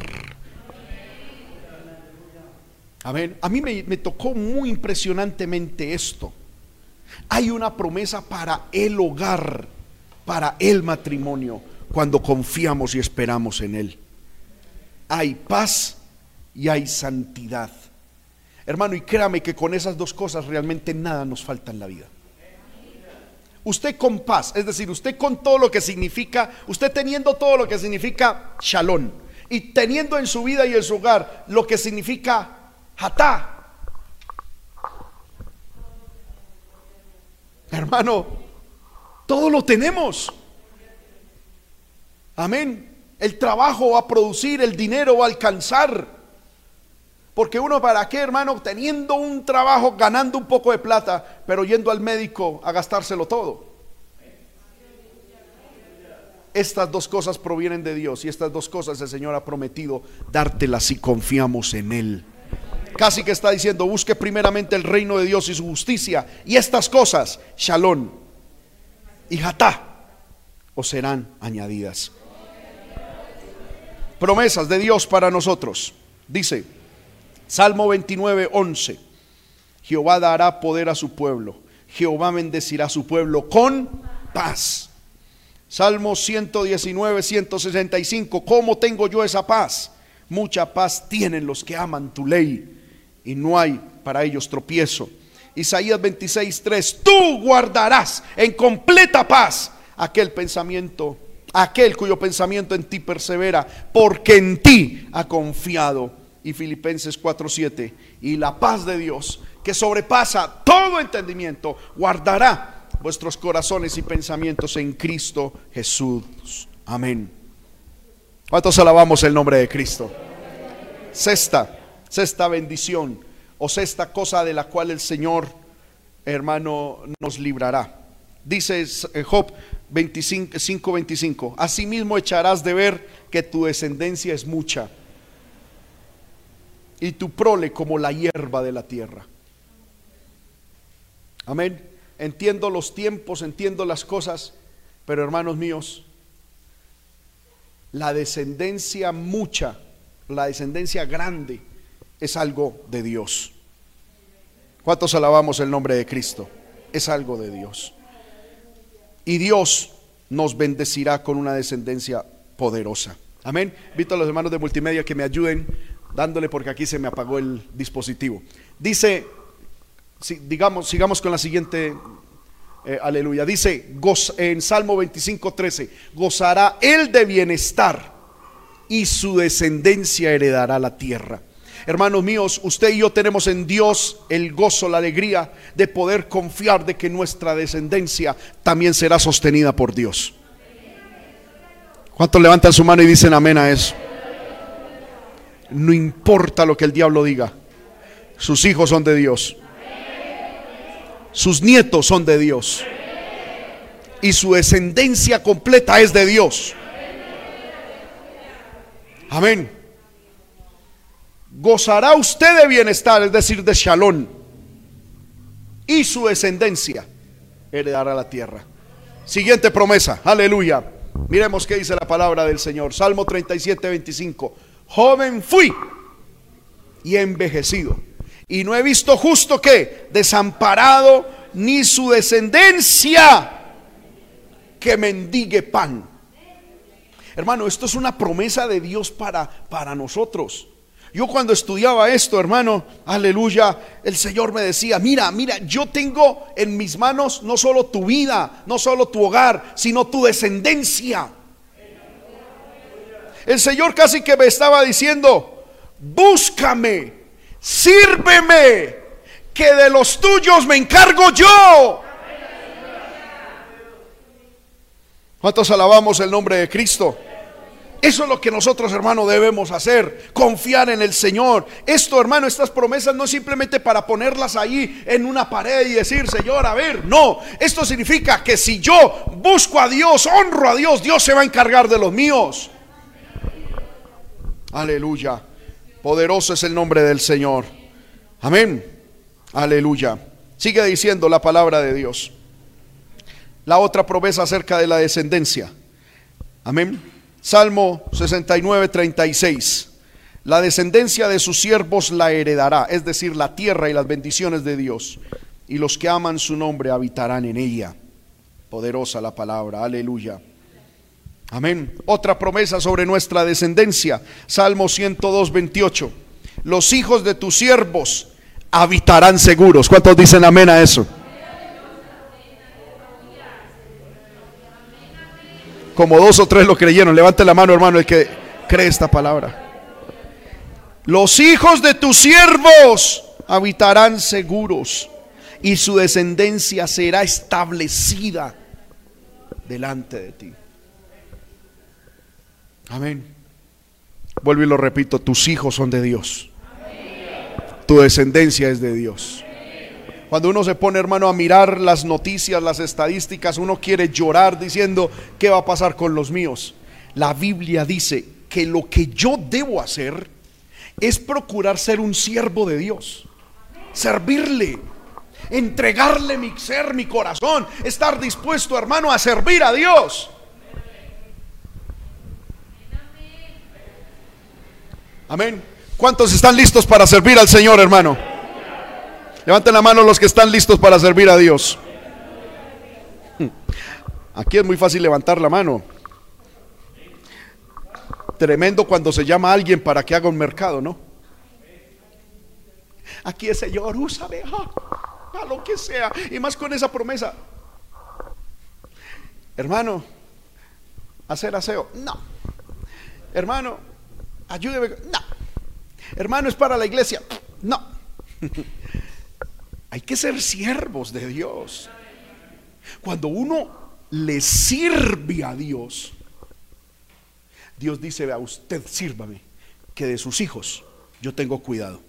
Amén. A mí me tocó muy impresionantemente esto. Hay una promesa para el hogar para el matrimonio cuando confiamos y esperamos en Él. Hay paz y hay santidad. Hermano, y créame que con esas dos cosas realmente nada nos falta en la vida. Usted con paz, es decir, usted con todo lo que significa, usted teniendo todo lo que significa shalom y teniendo en su vida y en su hogar lo que significa hatá. Hermano, todo lo tenemos. Amén. El trabajo va a producir, el dinero va a alcanzar. Porque uno para qué, hermano, teniendo un trabajo, ganando un poco de plata, pero yendo al médico a gastárselo todo. Estas dos cosas provienen de Dios y estas dos cosas el Señor ha prometido dártelas si confiamos en Él. Casi que está diciendo, busque primeramente el reino de Dios y su justicia. Y estas cosas, shalom, y jatá o serán añadidas. Promesas de Dios para nosotros. Dice Salmo 29, 11. Jehová dará poder a su pueblo. Jehová bendecirá a su pueblo con paz. Salmo 119, 165. ¿Cómo tengo yo esa paz? Mucha paz tienen los que aman tu ley y no hay para ellos tropiezo. Isaías 26, 3, tú guardarás en completa paz aquel pensamiento, aquel cuyo pensamiento en ti persevera, porque en ti ha confiado. Y Filipenses 4, 7, y la paz de Dios, que sobrepasa todo entendimiento, guardará vuestros corazones y pensamientos en Cristo Jesús. Amén. ¿Cuántos alabamos el nombre de Cristo? Sexta, sexta bendición o sexta cosa de la cual el Señor, hermano, nos librará. Dice eh, Job 25, 25, asimismo echarás de ver que tu descendencia es mucha y tu prole como la hierba de la tierra. Amén. Entiendo los tiempos, entiendo las cosas, pero hermanos míos, la descendencia mucha, la descendencia grande, es algo de Dios. ¿Cuántos alabamos el nombre de Cristo? Es algo de Dios. Y Dios nos bendecirá con una descendencia poderosa. Amén. Invito a los hermanos de multimedia que me ayuden dándole porque aquí se me apagó el dispositivo. Dice, digamos, sigamos con la siguiente eh, aleluya. Dice en Salmo 25, 13, gozará él de bienestar y su descendencia heredará la tierra. Hermanos míos, usted y yo tenemos en Dios el gozo, la alegría de poder confiar de que nuestra descendencia también será sostenida por Dios. ¿Cuántos levantan su mano y dicen amén a eso? No importa lo que el diablo diga, sus hijos son de Dios. Sus nietos son de Dios. Y su descendencia completa es de Dios. Amén. Gozará usted de bienestar, es decir, de shalom. Y su descendencia heredará la tierra. Siguiente promesa. Aleluya. Miremos qué dice la palabra del Señor. Salmo 37, 25. Joven fui y envejecido y no he visto justo que desamparado ni su descendencia que mendigue pan. Hermano, esto es una promesa de Dios para, para nosotros. Yo cuando estudiaba esto, hermano, aleluya, el Señor me decía, mira, mira, yo tengo en mis manos no solo tu vida, no solo tu hogar, sino tu descendencia. El Señor casi que me estaba diciendo, búscame sírveme, que de los tuyos me encargo yo. ¿Cuántos alabamos el nombre de Cristo? Eso es lo que nosotros, hermano, debemos hacer, confiar en el Señor. Esto, hermano, estas promesas no es simplemente para ponerlas ahí en una pared y decir, Señor, a ver, no. Esto significa que si yo busco a Dios, honro a Dios, Dios se va a encargar de los míos. Aleluya. Poderoso es el nombre del Señor. Amén. Aleluya. Sigue diciendo la palabra de Dios. La otra promesa acerca de la descendencia. Amén. Salmo 69, 36. La descendencia de sus siervos la heredará, es decir, la tierra y las bendiciones de Dios. Y los que aman su nombre habitarán en ella. Poderosa la palabra. Aleluya. Amén. Otra promesa sobre nuestra descendencia. Salmo 102, 28. Los hijos de tus siervos habitarán seguros. ¿Cuántos dicen amén a eso? Como dos o tres lo creyeron. Levante la mano, hermano, el que cree esta palabra. Los hijos de tus siervos habitarán seguros y su descendencia será establecida delante de ti. Amén. Vuelvo y lo repito, tus hijos son de Dios. Tu descendencia es de Dios. Cuando uno se pone, hermano, a mirar las noticias, las estadísticas, uno quiere llorar diciendo, ¿qué va a pasar con los míos? La Biblia dice que lo que yo debo hacer es procurar ser un siervo de Dios, servirle, entregarle mi ser, mi corazón, estar dispuesto, hermano, a servir a Dios. Amén. ¿Cuántos están listos para servir al Señor, hermano? Levanten la mano los que están listos para servir a Dios. Aquí es muy fácil levantar la mano. Tremendo cuando se llama a alguien para que haga un mercado, ¿no? Aquí el Señor, úsame. a lo que sea, y más con esa promesa. Hermano, hacer aseo, no. Hermano, ayúdeme, no. Hermano, es para la iglesia, no. Hay que ser siervos de Dios. Cuando uno le sirve a Dios, Dios dice, a usted sírvame, que de sus hijos yo tengo cuidado.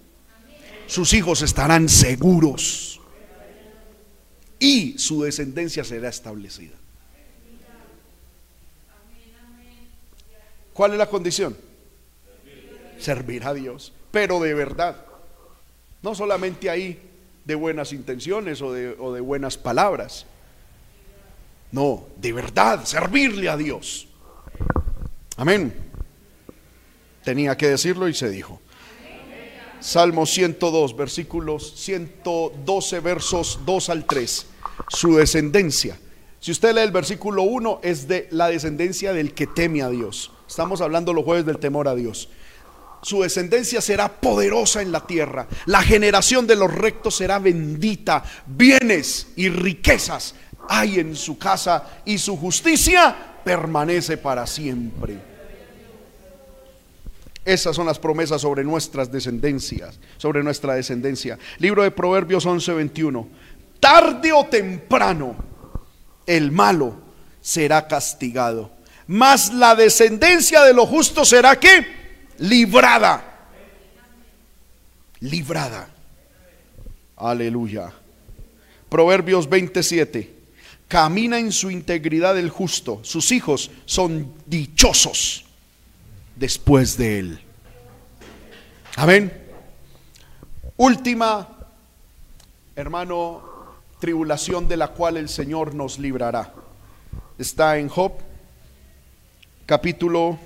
Sus hijos estarán seguros y su descendencia será establecida. ¿Cuál es la condición? Servir a Dios, pero de verdad. No solamente ahí de buenas intenciones o de, o de buenas palabras. No, de verdad, servirle a Dios. Amén. Tenía que decirlo y se dijo. Salmo 102, versículos 112, versos 2 al 3. Su descendencia. Si usted lee el versículo 1, es de la descendencia del que teme a Dios. Estamos hablando los jueves del temor a Dios. Su descendencia será poderosa en la tierra. La generación de los rectos será bendita. Bienes y riquezas hay en su casa y su justicia permanece para siempre. Esas son las promesas sobre nuestras descendencias, sobre nuestra descendencia. Libro de Proverbios 11:21. Tarde o temprano el malo será castigado, mas la descendencia de los justos será que librada. Librada. Aleluya. Proverbios 27. Camina en su integridad el justo. Sus hijos son dichosos después de él. Amén. Última, hermano, tribulación de la cual el Señor nos librará. Está en Job, capítulo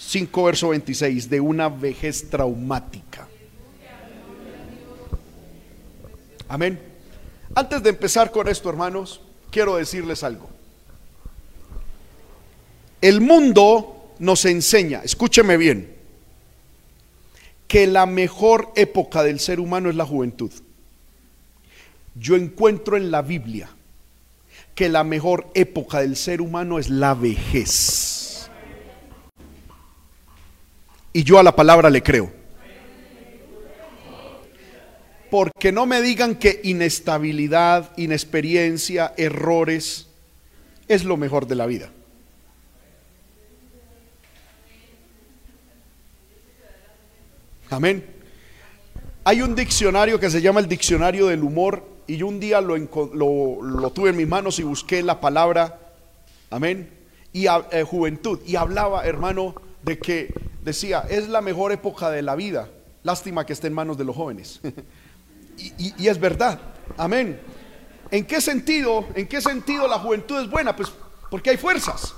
5, verso 26, de una vejez traumática. Amén. Antes de empezar con esto, hermanos, quiero decirles algo. El mundo nos enseña, escúcheme bien, que la mejor época del ser humano es la juventud. Yo encuentro en la Biblia que la mejor época del ser humano es la vejez. Y yo a la palabra le creo. Porque no me digan que inestabilidad, inexperiencia, errores es lo mejor de la vida. Amén. Hay un diccionario que se llama el diccionario del humor y yo un día lo, lo, tuve en mis manos y busqué la palabra, amén, y eh, juventud. Y hablaba, hermano, de que decía, es la mejor época de la vida. Lástima que esté en manos de los jóvenes. y, es verdad, amén. ¿En qué sentido, en qué sentido la juventud es buena? Pues porque hay fuerzas.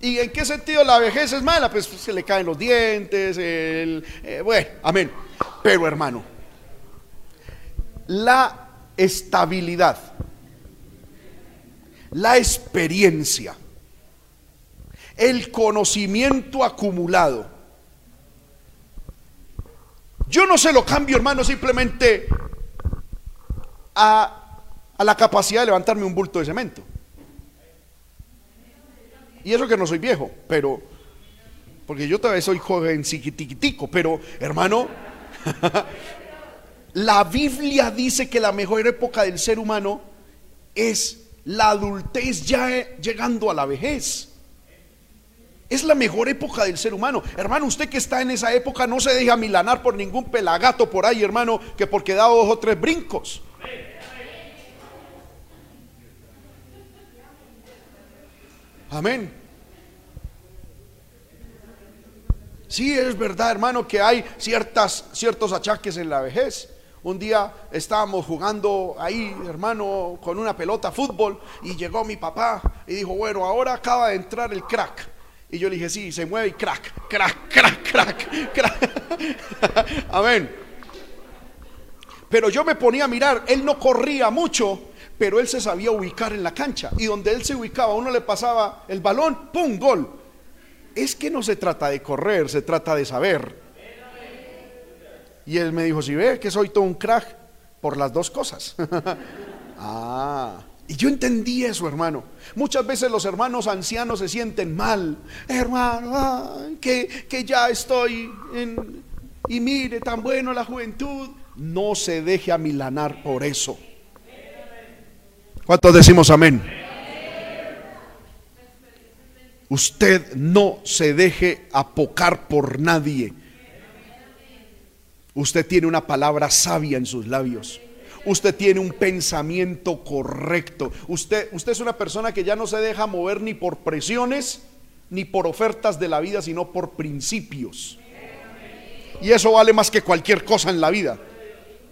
¿Y en qué sentido la vejez es mala? Pues se le caen los dientes, el, eh, bueno, amén. Pero hermano, la estabilidad, la experiencia, el conocimiento acumulado, yo no se lo cambio, hermano, simplemente a, a la capacidad de levantarme un bulto de cemento. Y eso que no soy viejo, pero, porque yo todavía soy joven chiquitico, pero hermano, la Biblia dice que la mejor época del ser humano es la adultez ya llegando a la vejez. Es la mejor época del ser humano. Hermano, usted que está en esa época no se deja milanar por ningún pelagato por ahí, hermano, que porque da dos o tres brincos. Amén. Sí, es verdad, hermano, que hay ciertas, ciertos achaques en la vejez. Un día estábamos jugando ahí, hermano, con una pelota fútbol y llegó mi papá y dijo, bueno, ahora acaba de entrar el crack. Y yo le dije, sí, se mueve y crack, crack, crack, crack, crack. Amén. Pero yo me ponía a mirar, él no corría mucho, pero él se sabía ubicar en la cancha. Y donde él se ubicaba, uno le pasaba el balón, ¡pum! Gol. Es que no se trata de correr, se trata de saber. Y él me dijo, si ve que soy todo un crack, por las dos cosas. ah, y yo entendí eso, hermano. Muchas veces los hermanos ancianos se sienten mal. Hermano, que, que ya estoy en... Y mire, tan bueno la juventud. No se deje amilanar por eso. ¿Cuántos decimos amén? Usted no se deje apocar por nadie. Usted tiene una palabra sabia en sus labios. Usted tiene un pensamiento correcto. Usted, usted es una persona que ya no se deja mover ni por presiones ni por ofertas de la vida, sino por principios. Y eso vale más que cualquier cosa en la vida.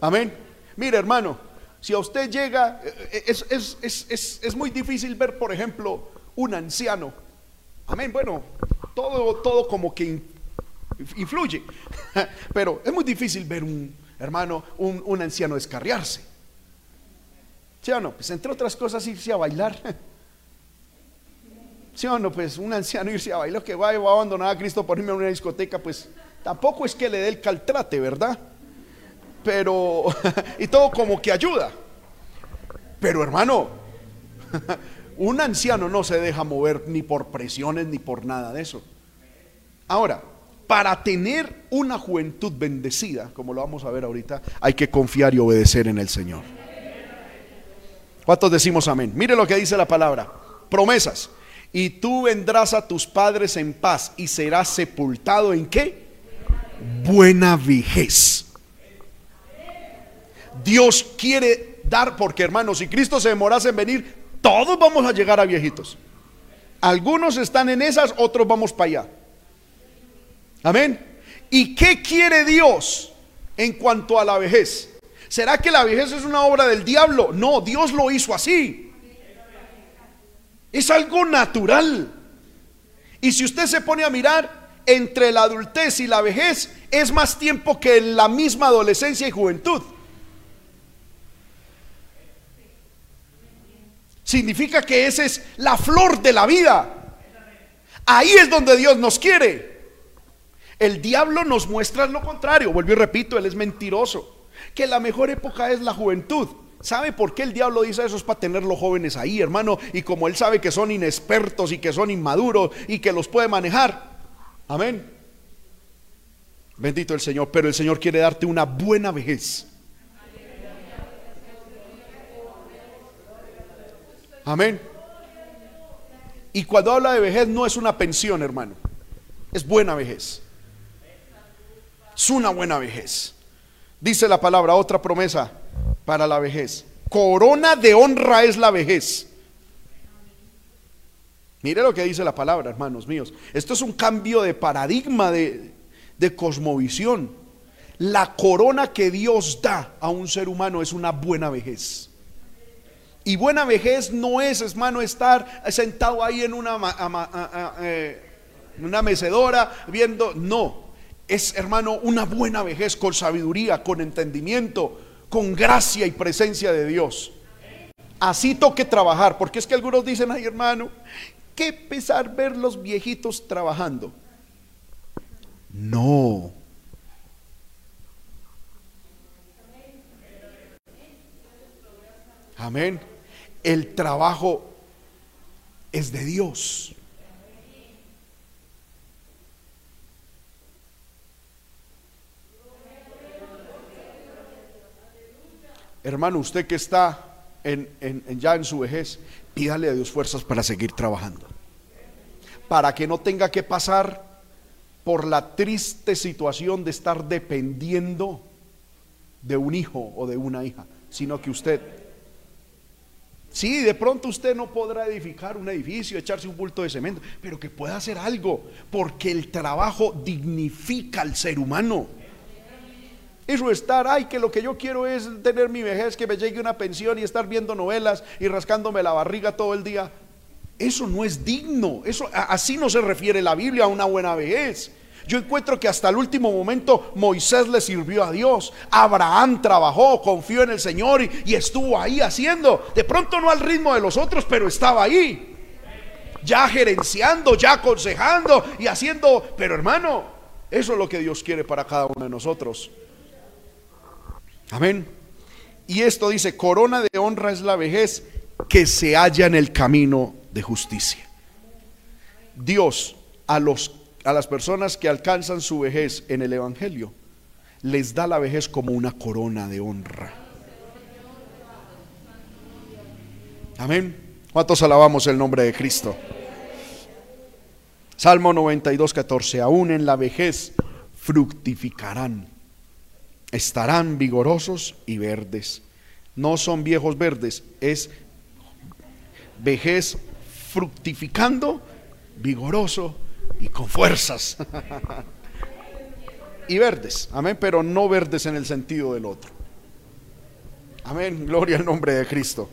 Amén. Mire, hermano, si a usted llega, eh, es, es muy difícil ver, por ejemplo, un anciano. Amén. Bueno, todo, todo como que influye. Pero es muy difícil ver un hermano, un, anciano descarriarse. ¿Sí o no? Pues entre otras cosas irse a bailar. ¿Sí o no? Pues un anciano irse a bailar que va, a abandonar a Cristo por irme a una discoteca, pues tampoco es que le dé el caltrate, ¿verdad? Pero, y todo como que ayuda. Pero hermano, un anciano no se deja mover ni por presiones ni por nada de eso. Ahora, para tener una juventud bendecida, como lo vamos a ver ahorita, hay que confiar y obedecer en el Señor. ¿Cuántos decimos amén? Mire lo que dice la palabra. Promesas. Y tú vendrás a tus padres en paz y serás sepultado en qué? Buena vejez. Dios quiere dar, porque hermanos, si Cristo se demorase en venir, todos vamos a llegar a viejitos. Algunos están en esas, otros vamos para allá. Amén. ¿Y qué quiere Dios en cuanto a la vejez? ¿Será que la vejez es una obra del diablo? No, Dios lo hizo así. Es algo natural. Y si usted se pone a mirar, entre la adultez y la vejez es más tiempo que en la misma adolescencia y juventud. Significa que esa es la flor de la vida. Ahí es donde Dios nos quiere. El diablo nos muestra lo contrario. Vuelvo y repito, él es mentiroso. Que la mejor época es la juventud. ¿Sabe por qué el diablo dice eso? Es para tener los jóvenes ahí, hermano. Y como él sabe que son inexpertos y que son inmaduros y que los puede manejar. Amén. Bendito el Señor. Pero el Señor quiere darte una buena vejez. Amén. Y cuando habla de vejez no es una pensión, hermano. Es buena vejez. Es una buena vejez. Dice la palabra, otra promesa para la vejez. Corona de honra es la vejez. Mire lo que dice la palabra, hermanos míos. Esto es un cambio de paradigma, de, de cosmovisión. La corona que Dios da a un ser humano es una buena vejez. Y buena vejez no es, hermano, estar sentado ahí en una, eh, una mecedora viendo, no es, hermano, una buena vejez con sabiduría, con entendimiento, con gracia y presencia de Dios. Así toque trabajar, porque es que algunos dicen, ay hermano, qué pesar ver los viejitos trabajando. No. Amén. El trabajo es de Dios. Hermano, usted que está en, ya en su vejez, pídale a Dios fuerzas para seguir trabajando. Para que no tenga que pasar por la triste situación de estar dependiendo de un hijo o de una hija, sino que usted, sí, de pronto usted no podrá edificar un edificio, echarse un bulto de cemento, pero que pueda hacer algo, porque el trabajo dignifica al ser humano. Eso estar, ay, que lo que yo quiero es tener mi vejez, que me llegue una pensión y estar viendo novelas y rascándome la barriga todo el día. Eso no es digno. Eso así no se refiere la Biblia a una buena vejez. Yo encuentro que hasta el último momento Moisés le sirvió a Dios. Abraham trabajó, confió en el Señor y, y estuvo ahí haciendo. De pronto no al ritmo de los otros, pero estaba ahí. Ya gerenciando, ya aconsejando y haciendo. Pero hermano, eso es lo que Dios quiere para cada uno de nosotros. Amén. Y esto dice, corona de honra es la vejez que se halla en el camino de justicia. Dios a, los, a las personas que alcanzan su vejez en el Evangelio les da la vejez como una corona de honra. Amén. ¿Cuántos alabamos el nombre de Cristo? Salmo 92, 14. Aún en la vejez fructificarán, estarán vigorosos y verdes. No son viejos verdes, es vejez fructificando, vigoroso y con fuerzas. y verdes, amén, pero no verdes en el sentido del otro. Amén, gloria al nombre de Cristo.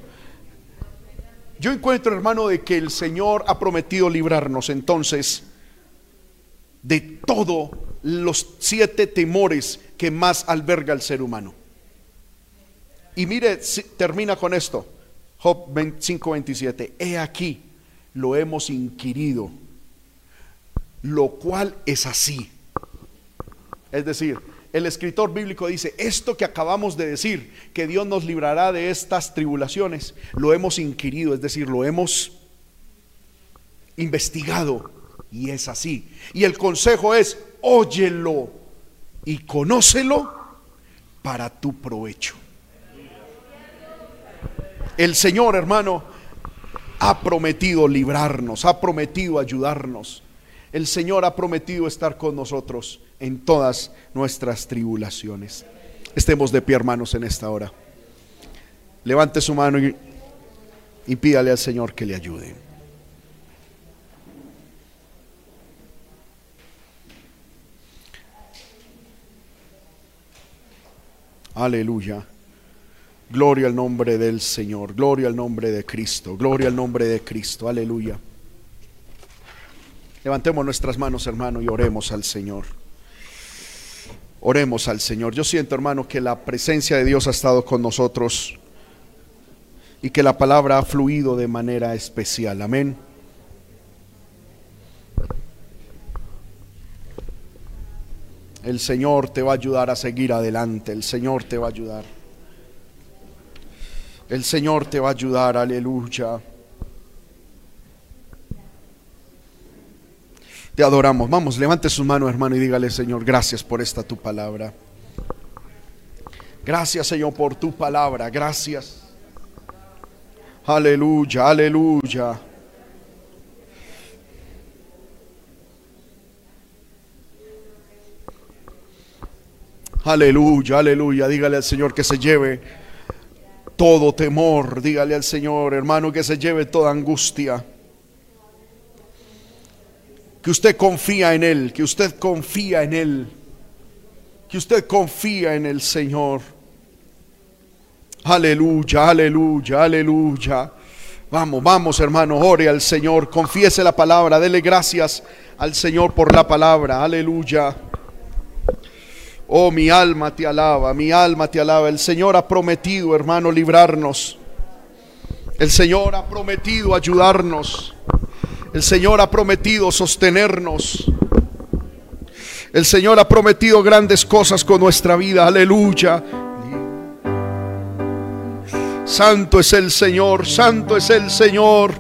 Yo encuentro, hermano, de que el Señor ha prometido librarnos entonces de todos los siete temores que más alberga el ser humano. Y mire, termina con esto. Job 5:27. He aquí, lo hemos inquirido, lo cual es así. Es decir, el escritor bíblico dice, esto que acabamos de decir, que Dios nos librará de estas tribulaciones, lo hemos inquirido, es decir, lo hemos investigado y es así. Y el consejo es, óyelo y conócelo para tu provecho. El Señor, hermano, ha prometido librarnos, ha prometido ayudarnos. El Señor ha prometido estar con nosotros en todas nuestras tribulaciones. Estemos de pie, hermanos, en esta hora. Levante su mano y, pídale al Señor que le ayude. Aleluya. Gloria al nombre del Señor. Gloria al nombre de Cristo. Gloria al nombre de Cristo. Aleluya. Levantemos nuestras manos, hermano, y oremos al Señor. Oremos al Señor. Yo siento, hermano, que la presencia de Dios ha estado con nosotros y que la palabra ha fluido de manera especial. Amén. El Señor te va a ayudar a seguir adelante. El Señor te va a ayudar. El Señor te va a ayudar. Aleluya. Te adoramos. Vamos, levante su mano, hermano, y dígale, Señor, gracias por esta tu palabra. Gracias, Señor, por tu palabra. Gracias. Aleluya, aleluya. Aleluya, aleluya. Dígale al Señor que se lleve todo temor. Dígale al Señor, hermano, que se lleve toda angustia que usted confía en Él, que usted confía en Él, que usted confía en el Señor. Aleluya, aleluya, aleluya. Vamos, vamos hermano, ore al Señor, confiese la palabra, dele gracias al Señor por la palabra, aleluya. Oh, mi alma te alaba, mi alma te alaba. El Señor ha prometido, hermano, librarnos. El Señor ha prometido ayudarnos. El Señor ha prometido sostenernos. El Señor ha prometido grandes cosas con nuestra vida. Aleluya. Santo es el Señor, santo es el Señor.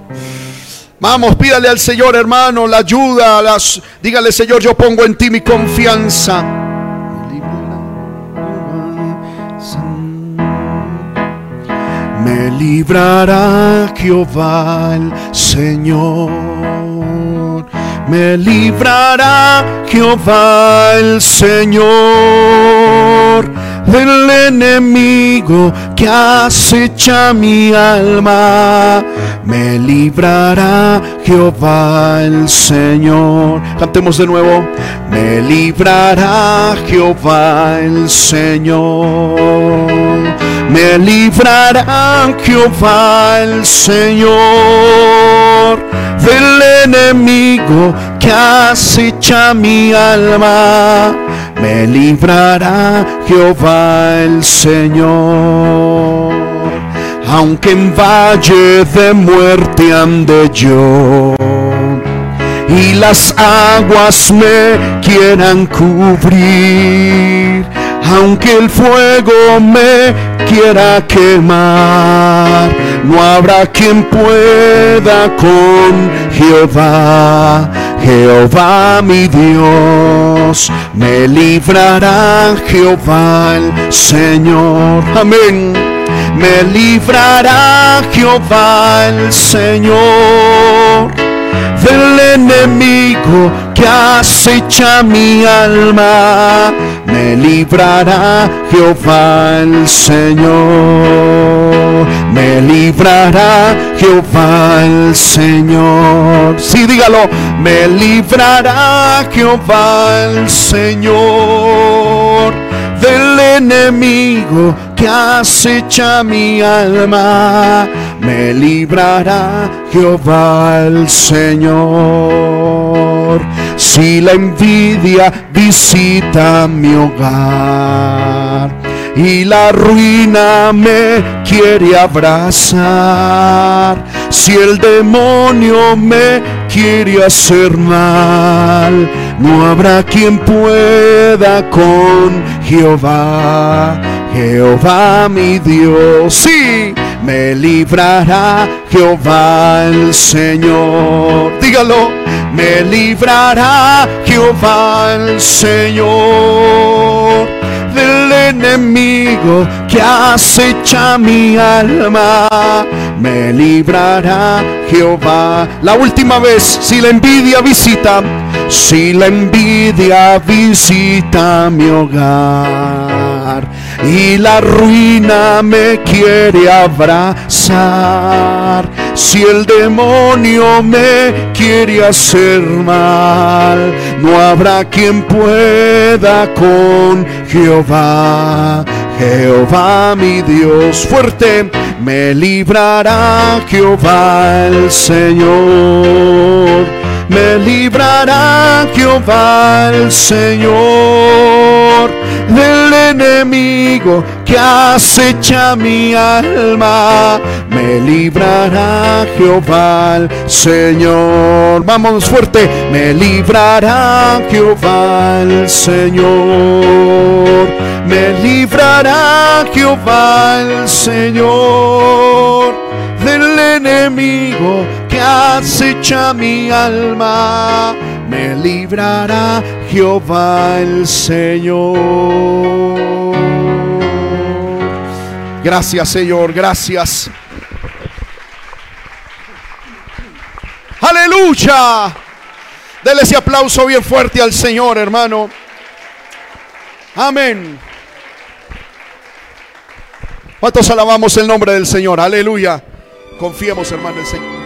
Vamos, pídale al Señor, hermano, la ayuda. Las, dígale, Señor, yo pongo en ti mi confianza. Me librará Jehová el Señor. Me librará Jehová el Señor del enemigo que acecha mi alma. Me librará Jehová el Señor. Cantemos de nuevo. Me librará Jehová el Señor. Me librará Jehová el Señor del enemigo que acecha mi alma me librará Jehová el Señor. Aunque en valle de muerte ande yo y las aguas me quieran cubrir aunque el fuego me quiera quemar, no habrá quien pueda con Jehová. Jehová mi Dios, me librará Jehová el Señor. Amén. Me librará Jehová el Señor del enemigo que acecha mi alma. Me librará Jehová el Señor. Me librará Jehová el Señor. Sí, dígalo. Me librará Jehová el Señor del enemigo que acecha mi alma. Me librará Jehová el Señor. Si la envidia visita mi hogar y la ruina me quiere abrazar, si el demonio me quiere hacer mal, no habrá quien pueda con Jehová. Jehová mi Dios, sí, me librará Jehová el Señor. Dígalo, me librará Jehová el Señor del enemigo que acecha mi alma. Me librará Jehová. La última vez, si la envidia visita, si la envidia visita mi hogar y la ruina me quiere abrazar. Si el demonio me quiere hacer mal, no habrá quien pueda con Jehová. Jehová mi Dios fuerte, me librará Jehová el Señor. Me librará Jehová el Señor del enemigo que acecha mi alma. Me librará Jehová el Señor. Vamos fuerte. Me librará Jehová el Señor. Me librará Jehová el Señor del enemigo que acecha mi alma me librará Jehová el Señor. Gracias Señor, gracias. Aleluya. Dele ese aplauso bien fuerte al Señor, hermano. Amén. ¿Cuántos alabamos el nombre del Señor? Aleluya. Confiemos, hermano, el Señor.